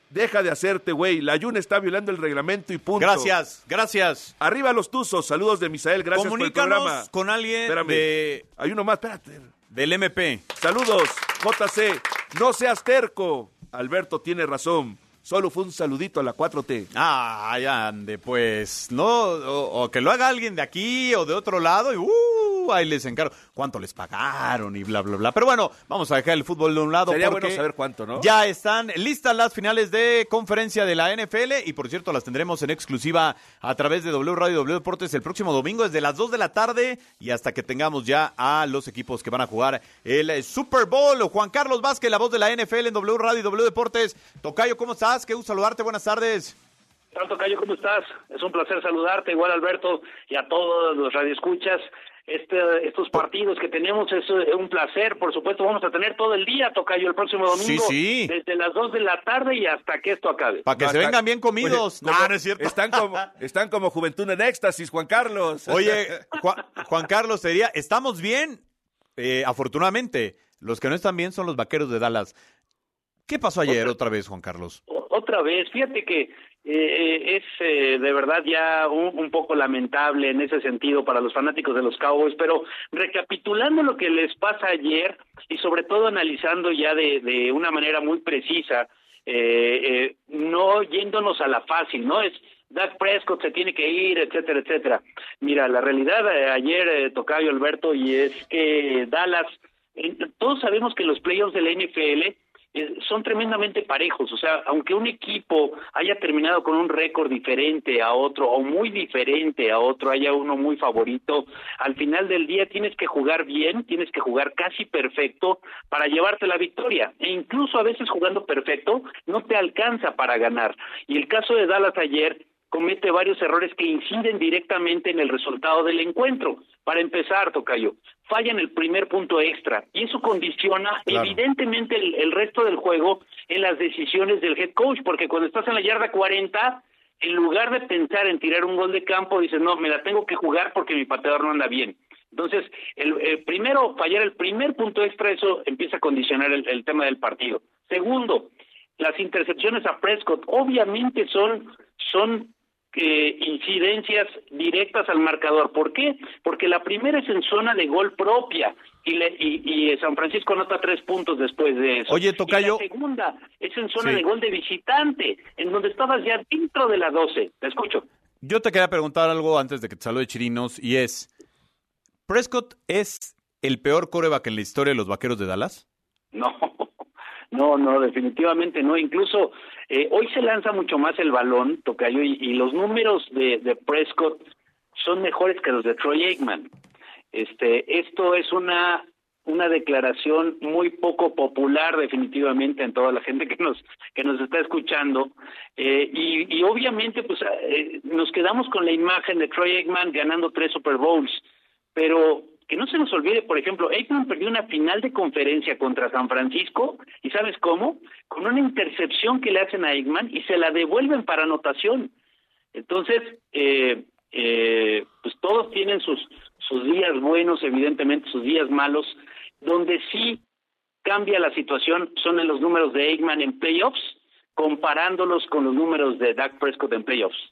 Deja de hacerte, güey. La Yuna está violando el reglamento y punto. Gracias, gracias. Arriba los tuzos. Saludos de Misael. Gracias por el programa. Con alguien Espérame. de, Hay uno más, espérate. del MP. Saludos, JC. No seas terco. Alberto tiene razón. Solo fue un saludito a la 4T. Ah, ya ande, pues. No, o, o que lo haga alguien de aquí o de otro lado y uh, ahí les encargo. ¿Cuánto les pagaron y bla, bla, bla? Pero bueno, vamos a dejar el fútbol de un lado. Sería porque bueno saber cuánto, ¿no? Ya están listas las finales de conferencia de la NFL y por cierto las tendremos en exclusiva a través de W Radio y W Deportes el próximo domingo desde las 2 de la tarde y hasta que tengamos ya a los equipos que van a jugar el Super Bowl. Juan Carlos Vázquez, la voz de la NFL en W Radio y W Deportes. Tocayo, ¿cómo estás? Qué gusto saludarte. Buenas tardes. Tanto Cayo, ¿cómo estás? Es un placer saludarte, igual Alberto, y a todos los radioescuchas. Este, estos partidos que tenemos es eh, un placer, por supuesto, vamos a tener todo el día, Tocayo, el próximo domingo, Sí, sí. desde las 2 de la tarde y hasta que esto acabe. Para que No, se vengan bien comidos. Oye, no, como- no es cierto. Están como, están como Juventud en Éxtasis, Juan Carlos. Oye, Juan, Juan Carlos, te diría, estamos bien, eh, afortunadamente. Los que no están bien son los vaqueros de Dallas. ¿Qué pasó ayer otra vez, Juan Carlos? Otra vez, fíjate que eh, es eh, de verdad ya un, un poco lamentable en ese sentido para los fanáticos de los Cowboys, pero recapitulando lo que les pasa ayer y sobre todo analizando ya de, de una manera muy precisa, eh, eh, no yéndonos a la fácil, ¿no? Es Dak Prescott se tiene que ir, etcétera, etcétera. Mira, la realidad eh, ayer eh, Tocayo Alberto y es que Dallas, todos sabemos que los playoffs de la NFL eh, son tremendamente parejos. O sea, aunque un equipo haya terminado con un récord diferente a otro o muy diferente a otro, haya uno muy favorito, al final del día tienes que jugar bien, tienes que jugar casi perfecto para llevarte la victoria. E incluso a veces jugando perfecto no te alcanza para ganar. Y el caso de Dallas ayer comete varios errores que inciden directamente en el resultado del encuentro. Para empezar, Tocayo, falla en el primer punto extra y eso condiciona evidentemente el, el, resto del juego en las decisiones del head coach, porque cuando estás en la yarda 40, en lugar de pensar en tirar un gol de campo, dices, no, me la tengo que jugar porque mi pateador no anda bien. Entonces, el, el primero, fallar el primer punto extra, eso empieza a condicionar el, el tema del partido. Segundo, las intercepciones a Prescott obviamente son son eh, incidencias directas al marcador. ¿Por qué? Porque la primera es en zona de gol propia y, le, y, y San Francisco anota tres puntos después de eso. Oye, Tocayo. Y la segunda es en zona sí. de gol de visitante, en donde estabas ya dentro de la 12. Te escucho. Yo te quería preguntar algo antes de que te salude Chirinos y es, ¿Prescott es el peor coreback en la historia de los Vaqueros de Dallas? No, no, no, definitivamente no. Incluso eh, hoy se lanza mucho más el balón, Tocayo, y, los números de, de, Prescott son mejores que los de Troy Aikman. Este, esto es una una declaración muy poco popular definitivamente en toda la gente que nos que nos está escuchando eh, y, y, obviamente pues eh, nos quedamos con la imagen de Troy Aikman ganando tres Super Bowls pero que no se nos olvide, por ejemplo, Aikman perdió una final de conferencia contra San Francisco, ¿y sabes cómo? Con una intercepción que le hacen a Aikman y se la devuelven para anotación. Entonces, eh, eh, pues todos tienen sus, sus días buenos, evidentemente, sus días malos, donde sí cambia la situación son en los números de Aikman en playoffs, comparándolos con los números de Dak Prescott en playoffs.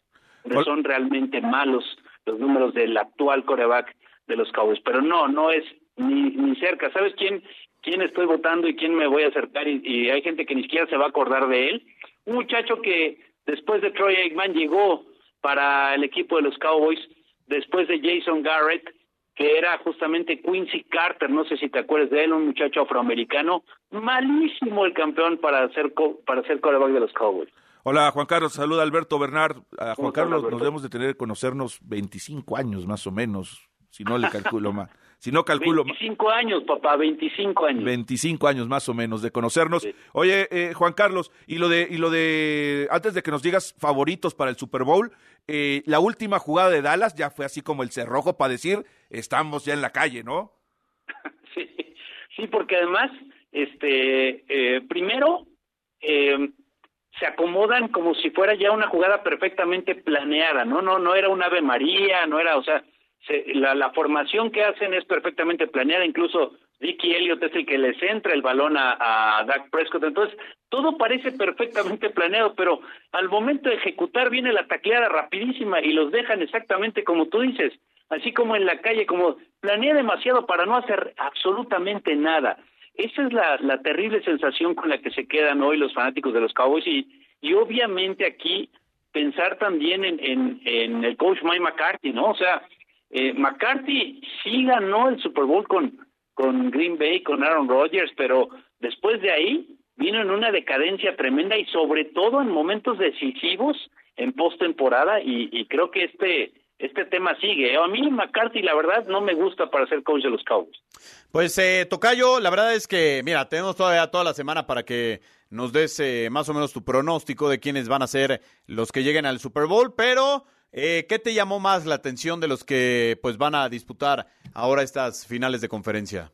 Son realmente malos los números del actual coreback de los Cowboys, pero no, no es ni, ni cerca. ¿Sabes quién, quién estoy votando y quién me voy a acercar? Y, y, hay gente que ni siquiera se va a acordar de él. Un muchacho que después de Troy Aikman llegó para el equipo de los Cowboys, después de Jason Garrett, que era justamente Quincy Carter, no sé si te acuerdas de él, un muchacho afroamericano, malísimo el campeón para ser, para ser coreback de los Cowboys. Hola Juan Carlos, saluda Alberto Bernard. A Juan Carlos nos debemos de tener conocernos 25 años más o menos, si no le calculo más. Si no calculo 25 años, papá, 25 años. 25 años más o menos de conocernos. Sí. Oye, eh, Juan Carlos, y lo de y lo de antes de que nos digas favoritos para el Super Bowl, eh, la última jugada de Dallas ya fue así como el cerrojo para decir, estamos ya en la calle, ¿no? sí. Sí, porque además este eh, primero eh, se acomodan como si fuera ya una jugada perfectamente planeada, ¿no? No, no era un Ave María, no era, o sea, se, la, formación que hacen es perfectamente planeada, incluso Ricky Elliott es el que les entra el balón a, Dak Prescott, entonces todo parece perfectamente planeado, pero al momento de ejecutar viene la tacleada rapidísima y los dejan exactamente como tú dices, así como en la calle, como planea demasiado para no hacer absolutamente nada. Esa es la, la terrible sensación con la que se quedan hoy los fanáticos de los Cowboys y, obviamente aquí pensar también en el coach Mike McCarthy, ¿no? O sea, eh, McCarthy sí ganó el Super Bowl con, con Green Bay, con Aaron Rodgers, pero después de ahí vino en una decadencia tremenda y sobre todo en momentos decisivos en postemporada y, y creo que este este tema sigue. A mí McCarthy, la verdad, no me gusta para ser coach de los Cowboys. Pues, eh, Tocayo, la verdad es que, mira, tenemos todavía toda la semana para que nos des eh, más o menos tu pronóstico de quiénes van a ser los que lleguen al Super Bowl, pero eh, ¿qué te llamó más la atención de los que pues van a disputar ahora estas finales de conferencia?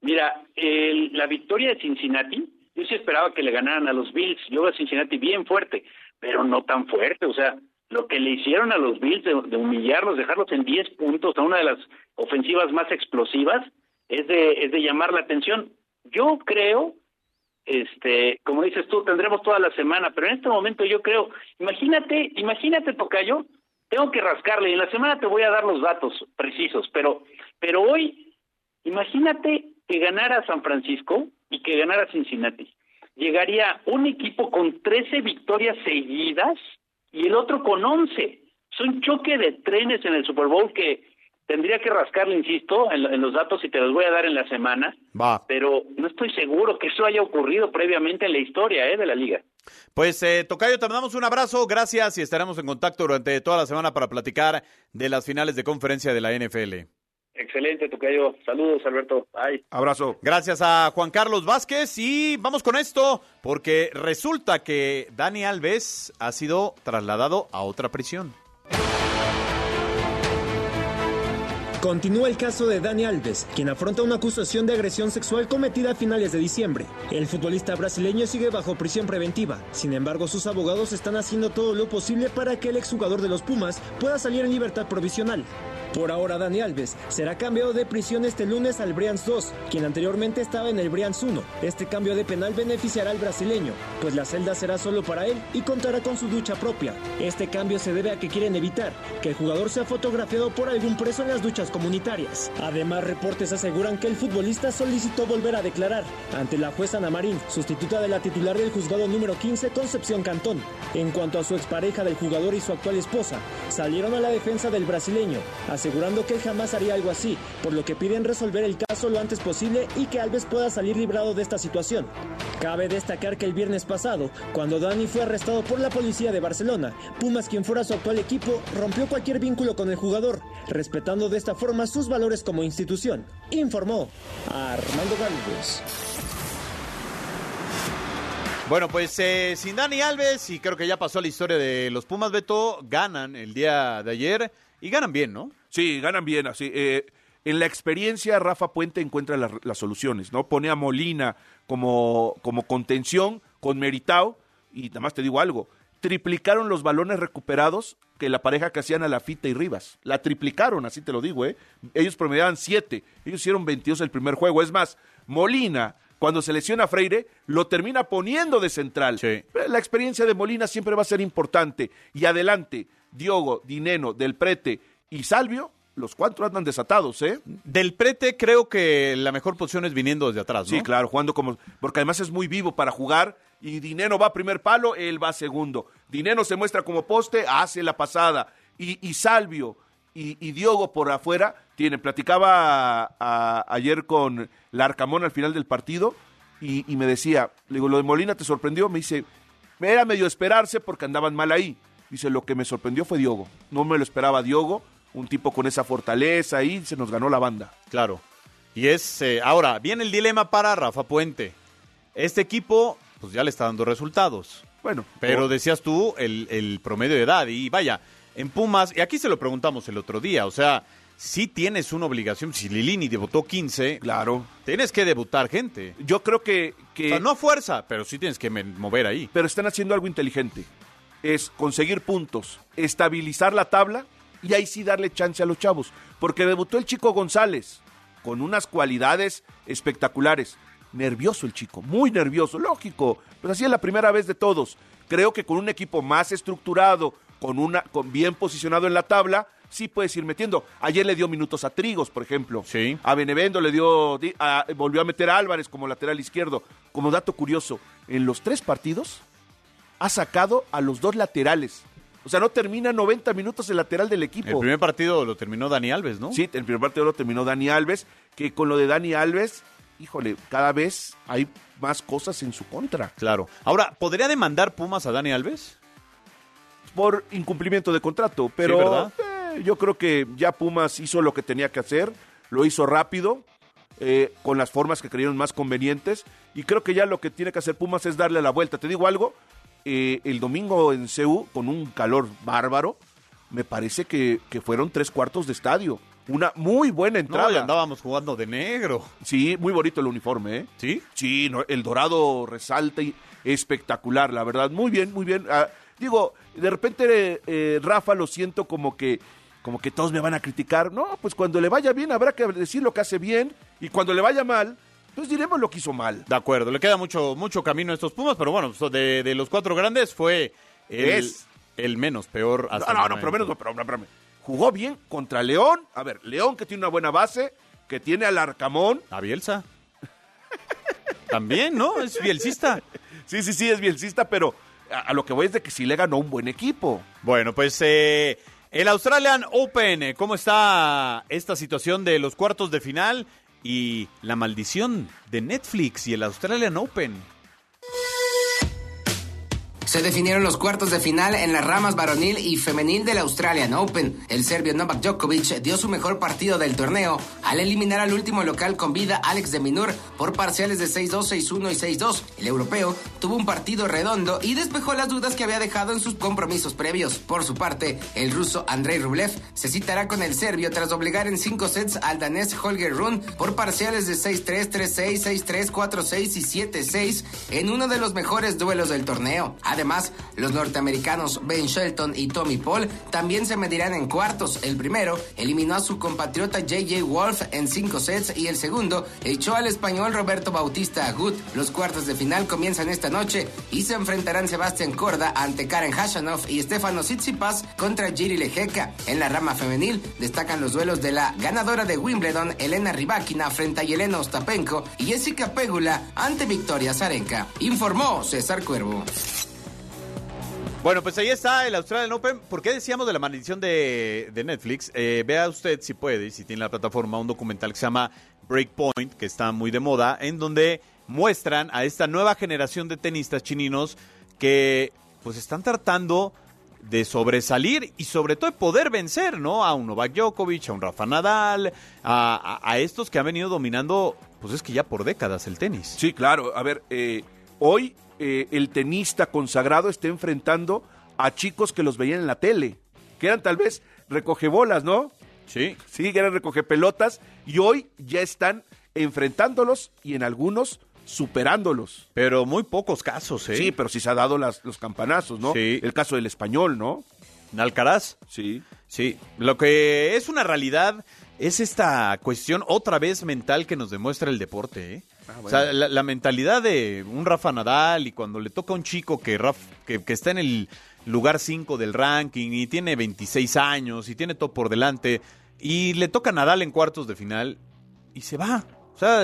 Mira, el, la victoria de Cincinnati, yo sí esperaba que le ganaran a los Bills, yo veo a Cincinnati bien fuerte, pero no tan fuerte, o sea, lo que le hicieron a los Bills de, humillarlos, dejarlos en 10 puntos a una de las ofensivas más explosivas, es de, es de llamar la atención. Yo creo, este, como dices tú, tendremos toda la semana, pero en este momento yo creo, imagínate, imagínate, Tocayo, tengo que rascarle, y en la semana te voy a dar los datos precisos, pero, pero hoy, imagínate que ganara San Francisco y que ganara Cincinnati. Llegaría un equipo con 13 victorias seguidas, y el otro con 11. Es un choque de trenes en el Super Bowl que, Tendría que rascarle, insisto, en, en, los datos y te los voy a dar en la semana. Va. Pero no estoy seguro que eso haya ocurrido previamente en la historia ¿eh? de la liga. Pues, eh, Tocayo, te mandamos un abrazo, gracias y estaremos en contacto durante toda la semana para platicar de las finales de conferencia de la NFL. Excelente, Tocayo. Saludos, Alberto. Ay. Abrazo. Gracias a Juan Carlos Vázquez y vamos con esto porque resulta que Dani Alves ha sido trasladado a otra prisión. Continúa el caso de Dani Alves, quien afronta una acusación de agresión sexual cometida a finales de diciembre. El futbolista brasileño sigue bajo prisión preventiva. Sin embargo, sus abogados están haciendo todo lo posible para que el exjugador de los Pumas pueda salir en libertad provisional. Por ahora, Dani Alves será cambiado de prisión este lunes al Brians 2, quien anteriormente estaba en el Brians 1. Este cambio de penal beneficiará al brasileño, pues la celda será solo para él y contará con su ducha propia. Este cambio se debe a que quieren evitar que el jugador sea fotografiado por algún preso en las duchas comunitarias. Además, reportes aseguran que el futbolista solicitó volver a declarar ante la jueza Ana Marín, sustituta de la titular del juzgado número 15, Concepción Cantón. En cuanto a su expareja del jugador y su actual esposa, salieron a la defensa del brasileño, asegurando que él jamás haría algo así, por lo que piden resolver el caso lo antes posible y que Alves pueda salir librado de esta situación. Cabe destacar que el viernes pasado, cuando Dani fue arrestado por la policía de Barcelona, Pumas, quien fuera su actual equipo, rompió cualquier vínculo con el jugador, respetando de esta forma sus valores como institución, informó Armando Galvez. Bueno, pues eh, sin Dani Alves, y creo que ya pasó la historia de los Pumas, Beto, ganan el día de ayer y ganan bien, ¿no? Sí, ganan bien, así. Eh, en la experiencia, Rafa Puente encuentra las, las soluciones, ¿no? Pone a Molina como, como contención con Meritao, y nada más te digo algo, triplicaron los balones recuperados que la pareja que hacían a la Fita y Rivas. La triplicaron, así te lo digo, ¿eh? Ellos promediaban siete, ellos hicieron 22 el primer juego. Es más, Molina, cuando se lesiona a Freire, lo termina poniendo de central. La experiencia de Molina siempre va a ser importante. Y adelante, Diogo, Dineno, Del Prete y Salvio, los cuatro andan desatados, ¿eh? Del Prete creo que la mejor posición es viniendo desde atrás, ¿no? Sí, claro, jugando como... Porque además es muy vivo para jugar y Dineno va a primer palo, él va a segundo. Dineno se muestra como poste, hace la pasada. Y, y Salvio y, y, Diogo por afuera tienen. Platicaba a, a, ayer con Larcamón al final del partido y, y, me decía, le digo, lo de Molina te sorprendió, me dice, era medio esperarse porque andaban mal ahí. Dice, lo que me sorprendió fue Diogo. No me lo esperaba Diogo, un tipo con esa fortaleza y se nos ganó la banda. Claro. Y es, eh, ahora, viene el dilema para Rafa Puente. Este equipo, pues ya le está dando resultados. Bueno. Pero por... decías tú el, el promedio de edad y vaya, en Pumas, y aquí se lo preguntamos el otro día, o sea, si tienes una obligación, si Lilini debutó 15, claro, tienes que debutar gente. Yo creo que... que... O sea, no a fuerza, pero sí tienes que mover ahí. Pero están haciendo algo inteligente, es conseguir puntos, estabilizar la tabla y ahí sí darle chance a los chavos, porque debutó el chico González con unas cualidades espectaculares. Nervioso el chico, muy nervioso, lógico, pero así es la primera vez de todos. Creo que con un equipo más estructurado, con una con bien posicionado en la tabla, sí puedes ir metiendo. Ayer le dio minutos a Trigos, por ejemplo. Sí. A Benevendo le dio a, volvió a meter a Álvarez como lateral izquierdo. Como dato curioso, en los tres partidos ha sacado a los dos laterales. O sea, no termina 90 minutos el lateral del equipo. El primer partido lo terminó Dani Alves, ¿no? Sí, el primer partido lo terminó Dani Alves, que con lo de Dani Alves, híjole, cada vez hay más cosas en su contra. Claro. Ahora, ¿podría demandar Pumas a Dani Alves? Por incumplimiento de contrato, pero sí, ¿verdad? Eh, yo creo que ya Pumas hizo lo que tenía que hacer, lo hizo rápido, eh, con las formas que creyeron más convenientes, y creo que ya lo que tiene que hacer Pumas es darle la vuelta. Te digo algo, eh, el domingo en CEU, con un calor bárbaro, me parece que, que fueron tres cuartos de estadio. Una muy buena entrada. No, andábamos jugando de negro. Sí, muy bonito el uniforme, ¿eh? ¿Sí? Sí, no, el dorado resalta y espectacular, la verdad. Muy bien, muy bien. Ah, digo, de repente eh, Rafa lo siento como que como que todos me van a criticar. No, pues cuando le vaya bien habrá que decir lo que hace bien y cuando le vaya mal, pues diremos lo que hizo mal. De acuerdo, le queda mucho mucho camino a estos Pumas, pero bueno, de, de los cuatro grandes fue el, Es. el menos peor hasta no, no, pero menos, no, pero, pero, pero, jugó bien contra León. A ver, León que tiene una buena base, que tiene al Arcamón. A Bielsa. También, ¿no? Es bielcista. Sí, sí, sí, es bielcista, pero a, a lo que voy es de que sí le ganó un buen equipo. Bueno, pues eh, El Australian Open, ¿cómo está esta situación de los cuartos de final y la maldición de Netflix y el Australian Open? Se definieron los cuartos de final en las ramas varonil y femenil del Australian Open. El serbio Novak Djokovic dio su mejor partido del torneo al eliminar al último local con vida Alex de Minur por parciales de 6-2, 6-1 y 6-2. El europeo tuvo un partido redondo y despejó las dudas que había dejado en sus compromisos previos. Por su parte, el ruso Andrei Rublev se citará con el serbio tras obligar en cinco sets al danés Holger Rune por parciales de 6-3, 3-6, 6-3, 4-6 y 7-6 en uno de los mejores duelos del torneo. Los norteamericanos Ben Shelton y Tommy Paul también se medirán en cuartos. El primero eliminó a su compatriota JJ Wolf en cinco sets y el segundo echó al español Roberto Bautista Agut. Los cuartos de final comienzan esta noche y se enfrentarán Sebastián Corda ante Karen Hashanov y Stefano Tsitsipas contra Giri Lejeca. En la rama femenil destacan los duelos de la ganadora de Wimbledon, Elena Rybakina, frente a Yelena Ostapenko y Jessica Pegula ante Victoria Zarenka. Informó César Cuervo. Bueno, pues ahí está el Australian Open. ¿Por qué decíamos de la maldición de, Netflix? Eh, vea usted, si puede, si tiene la plataforma, un documental que se llama Breakpoint, que está muy de moda, en donde muestran a esta nueva generación de tenistas chininos que pues están tratando de sobresalir y sobre todo de poder vencer, ¿no? A un Novak Djokovic, a un Rafa Nadal, a, a- a estos que han venido dominando, pues es que ya por décadas el tenis. Sí, claro. A ver, eh, hoy eh, el tenista consagrado está enfrentando a chicos que los veían en la tele, que eran tal vez recogebolas, ¿no? Sí. Sí, que eran recogepelotas, y hoy ya están enfrentándolos y en algunos superándolos. Pero muy pocos casos, ¿eh? Sí, pero sí se ha dado las, los campanazos, ¿no? Sí. El caso del español, ¿no? Alcaraz. Sí. Sí, lo que es una realidad es esta cuestión otra vez mental que nos demuestra el deporte. ¿eh? Ah, bueno. O sea, la, la mentalidad de un Rafa Nadal y cuando le toca a un chico que, Raf- que, que está en el lugar 5 del ranking y tiene 26 años y tiene todo por delante y le toca a Nadal en cuartos de final y se va. O sea,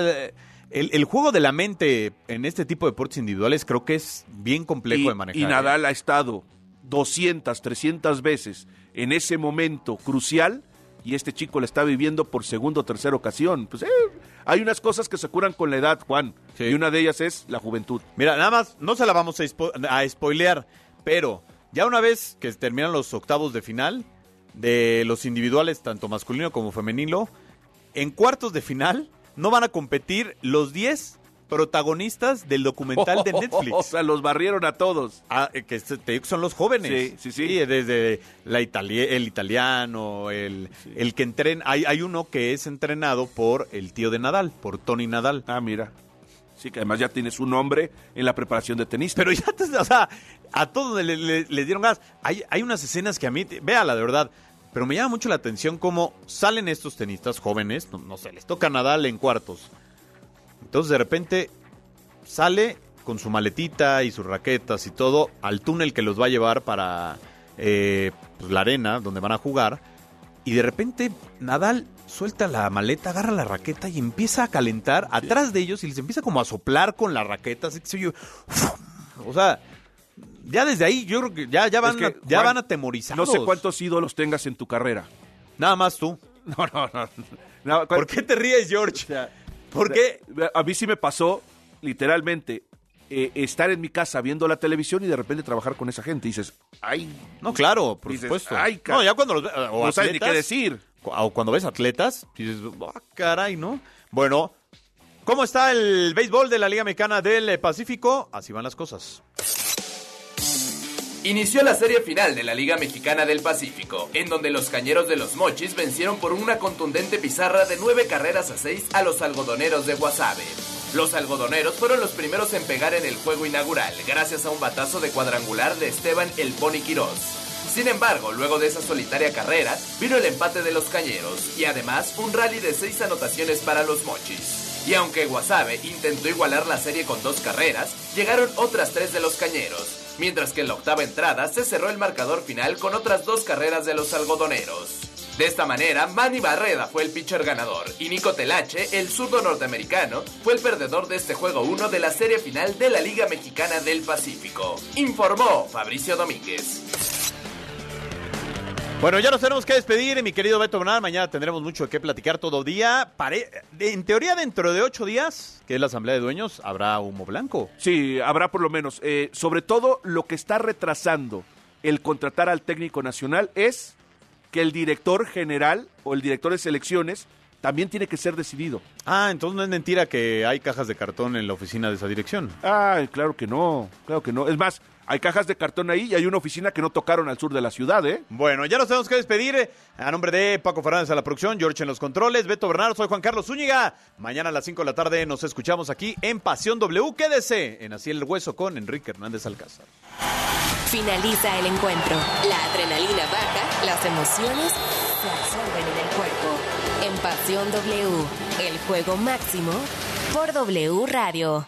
el, el juego de la mente en este tipo de deportes individuales creo que es bien complejo y, de manejar. y ¿eh? Nadal ha estado 200, 300 veces en ese momento crucial y este chico la está viviendo por segunda o tercera ocasión. Pues eh, hay unas cosas que se curan con la edad, Juan, y una de ellas es la juventud. Mira, nada más, no se la vamos a, spo- a spoilear, pero ya una vez que terminan los octavos de final, de los individuales, tanto masculino como femenino, en cuartos de final no van a competir los 10 protagonistas del documental de Netflix. O sea, los barrieron a todos. Ah, eh, que te digo que son los jóvenes. Sí, sí, sí. desde la itali- el italiano, el, el que entrena. Hay, hay uno que es entrenado por el tío de Nadal, por Tony Nadal. Ah, mira. Sí, que además ya tiene su nombre en la preparación de tenista. Pero ya, te- o sea, a todos le, le- le dieron gas. Hay, hay unas escenas que a mí, véala de verdad, pero me llama mucho la atención cómo salen estos tenistas jóvenes, no, no sé, les toca Nadal en cuartos. Entonces de repente sale con su maletita y sus raquetas y todo al túnel que los va a llevar para eh, pues, la arena donde van a jugar. Y de repente Nadal suelta la maleta, agarra la raqueta y empieza a calentar atrás de ellos y les empieza como a soplar con la raqueta. Así que se oye, O sea, ya desde ahí yo creo que ya, ya, van, Es que, a- ya Juan, van atemorizados. No sé cuántos ídolos tengas en tu carrera. Nada más tú. No, no, no. No, ¿Por qué te ríes, George? ¿Por qué? A mí sí me pasó, literalmente, eh, estar en mi casa viendo la televisión y de repente trabajar con esa gente. Y dices, ay. No, claro, por Dices, supuesto. "Ay, no, ya cuando los ve- o No sabes ni qué decir. cu- O cuando ves atletas, dices, ah, caray, ¿no? Bueno, ¿cómo está el béisbol de la Liga Mexicana del Pacífico? Así van las cosas. Inició la serie final de la Liga Mexicana del Pacífico, en donde los cañeros de los Mochis vencieron por una contundente pizarra de 9 carreras a 6 a los algodoneros de Guasave. Los algodoneros fueron los primeros en pegar en el juego inaugural, gracias a un batazo de cuadrangular de Esteban El Pony Quirós. Sin embargo, luego de esa solitaria carrera, vino el empate de los cañeros y además un rally de 6 anotaciones para los Mochis. Y aunque Guasave intentó igualar la serie con dos carreras, llegaron otras tres de los cañeros, mientras que en la octava entrada se cerró el marcador final con otras dos carreras de los algodoneros. De esta manera, Manny Barreda fue el pitcher ganador y Nico Telache, el zurdo norteamericano, fue el perdedor de este juego 1 de la serie final de la Liga Mexicana del Pacífico. Informó Fabricio Domínguez. Bueno, ya nos tenemos que despedir, mi querido Beto Bernal. Mañana tendremos mucho que platicar todo día. Pare- En teoría, dentro de ocho días, que es la Asamblea de Dueños, habrá humo blanco. Sí, habrá por lo menos. Eh, sobre todo, lo que está retrasando el contratar al técnico nacional es que el director general o el director de selecciones también tiene que ser decidido. Ah, entonces no es mentira que hay cajas de cartón en la oficina de esa dirección. Ah, claro que no, claro que no. Es más, hay cajas de cartón ahí y hay una oficina que no tocaron al sur de la ciudad, ¿eh? Bueno, ya nos tenemos que despedir. A nombre de Paco Fernández a la producción, George en los controles, Beto Bernardo, soy Juan Carlos Zúñiga. Mañana a las 5 de la tarde nos escuchamos aquí en Pasión W. Quédese en Así el Hueso con Enrique Hernández Alcázar. Finaliza el encuentro. La adrenalina baja, las emociones se absorben en el cuerpo. En Pasión W, el juego máximo por W Radio.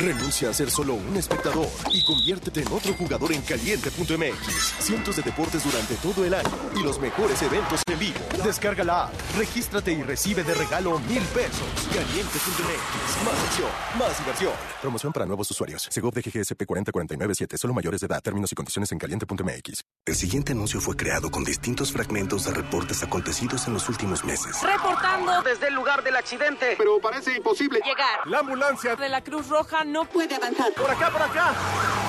Renuncia a ser solo un espectador y conviértete en otro jugador en caliente.mx. Cientos de deportes durante todo el año y los mejores eventos en vivo. Descarga la app, regístrate y recibe de regalo mil pesos. Caliente.mx. Más acción, más diversión. Promoción para nuevos usuarios. Segov de GGSP 40497. Solo mayores de edad. Términos y condiciones en caliente.mx. El siguiente anuncio fue creado con distintos fragmentos de reportes acontecidos en los últimos meses. Reportando desde el lugar del accidente. Pero parece imposible. Llegar. La ambulancia. De la Cruz Roja no puede avanzar. Por acá, por acá.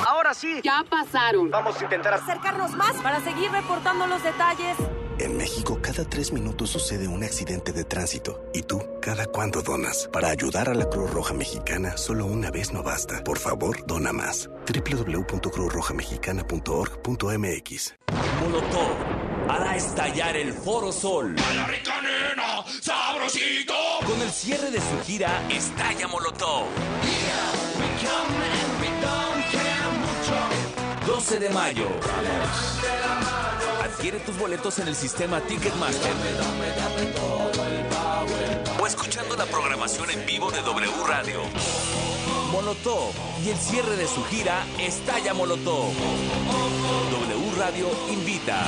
Ahora sí. Ya pasaron. Vamos a intentar. Acercarnos más para seguir reportando los detalles. En México, cada tres minutos sucede un accidente de tránsito. ¿Y tú, cada cuándo donas? Para ayudar a la Cruz Roja Mexicana, solo una vez no basta. Por favor, dona más. www.cruzrojamexicana.org.mx Molotov hará estallar el Foro Sol. sabrosito. Con el cierre de su gira Estalla Molotov. 12 de mayo. Adquiere tus boletos en el sistema Ticketmaster. O escuchando la programación en vivo de W Radio. Molotov y el cierre de su gira Estalla Molotov. W Radio invita.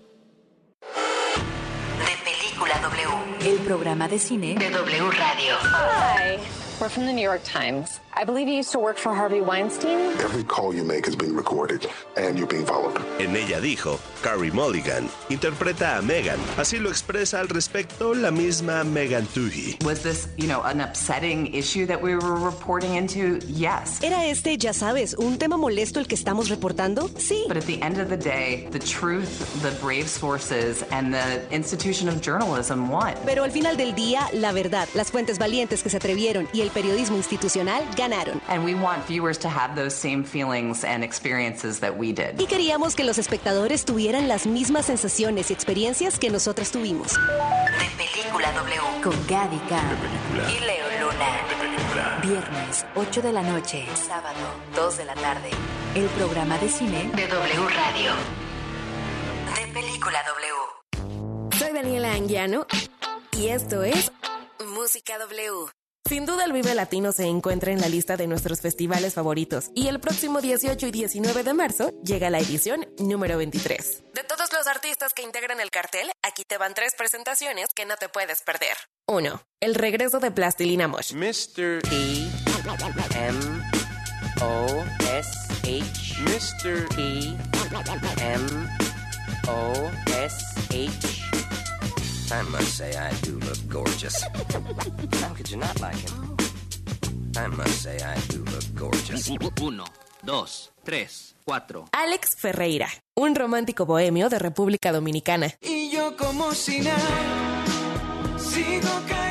W. El programa de cine de W Radio. We're from the New York Times. I believe you used to work for Harvey Weinstein. Every call you make is being recorded and you're being followed. En ella dijo, Carrie Mulligan interpreta a Megan. Así lo expresa al respecto la misma Megan Toohey. Was this, you know, an upsetting issue that we were reporting into? Yes. ¿Era este, ya sabes, un tema molesto el que estamos reportando? Sí. But at the end of the day, the truth, the brave sources, and the institution of journalism won. Pero al final del día, la verdad, las fuentes valientes que se atrevieron y el periodismo institucional ganaron. And we want viewers to have those same feelings and experiences that we did. Y queríamos que los espectadores tuvieran las mismas sensaciones y experiencias que nosotros tuvimos. De Película W. Con Gadica y Leo Luna. Viernes, 8 de la noche. Sábado, 2 de la tarde. El programa de cine de W Radio. De Película W. Soy Daniela Anguiano y esto es Música W. Sin duda el Vive Latino se encuentra en la lista de nuestros festivales favoritos y el próximo 18 y 19 de marzo llega la edición número 23. De todos los artistas que integran el cartel, aquí te van tres presentaciones que no te puedes perder. 1. El regreso de Plastilina Mosh. Mr. P. M. O. S. H. Mr. P. M. O. S. H. I must say I do look gorgeous. How could you not like him? I must say I do look gorgeous. Uno, dos, tres, cuatro. Alex Ferreira, un romántico bohemio de República Dominicana. Y yo como si nada, sigo cayendo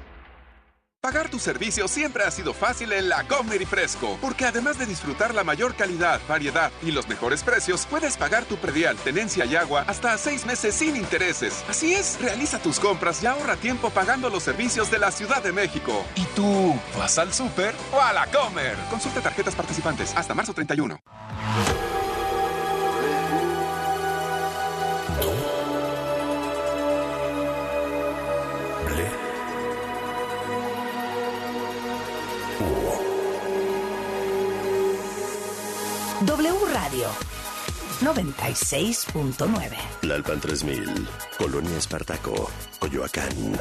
Pagar tu servicio siempre ha sido fácil en la Comer y Fresco, porque además de disfrutar la mayor calidad, variedad y los mejores precios, puedes pagar tu predial, tenencia y agua hasta seis meses sin intereses. Así es, realiza tus compras y ahorra tiempo pagando los servicios de la Ciudad de México. ¿Y tú vas al súper o a la Comer? Consulta tarjetas participantes hasta marzo 31. W Radio 96.9. Lalpan 3000, Colonia Espartaco, Coyoacán.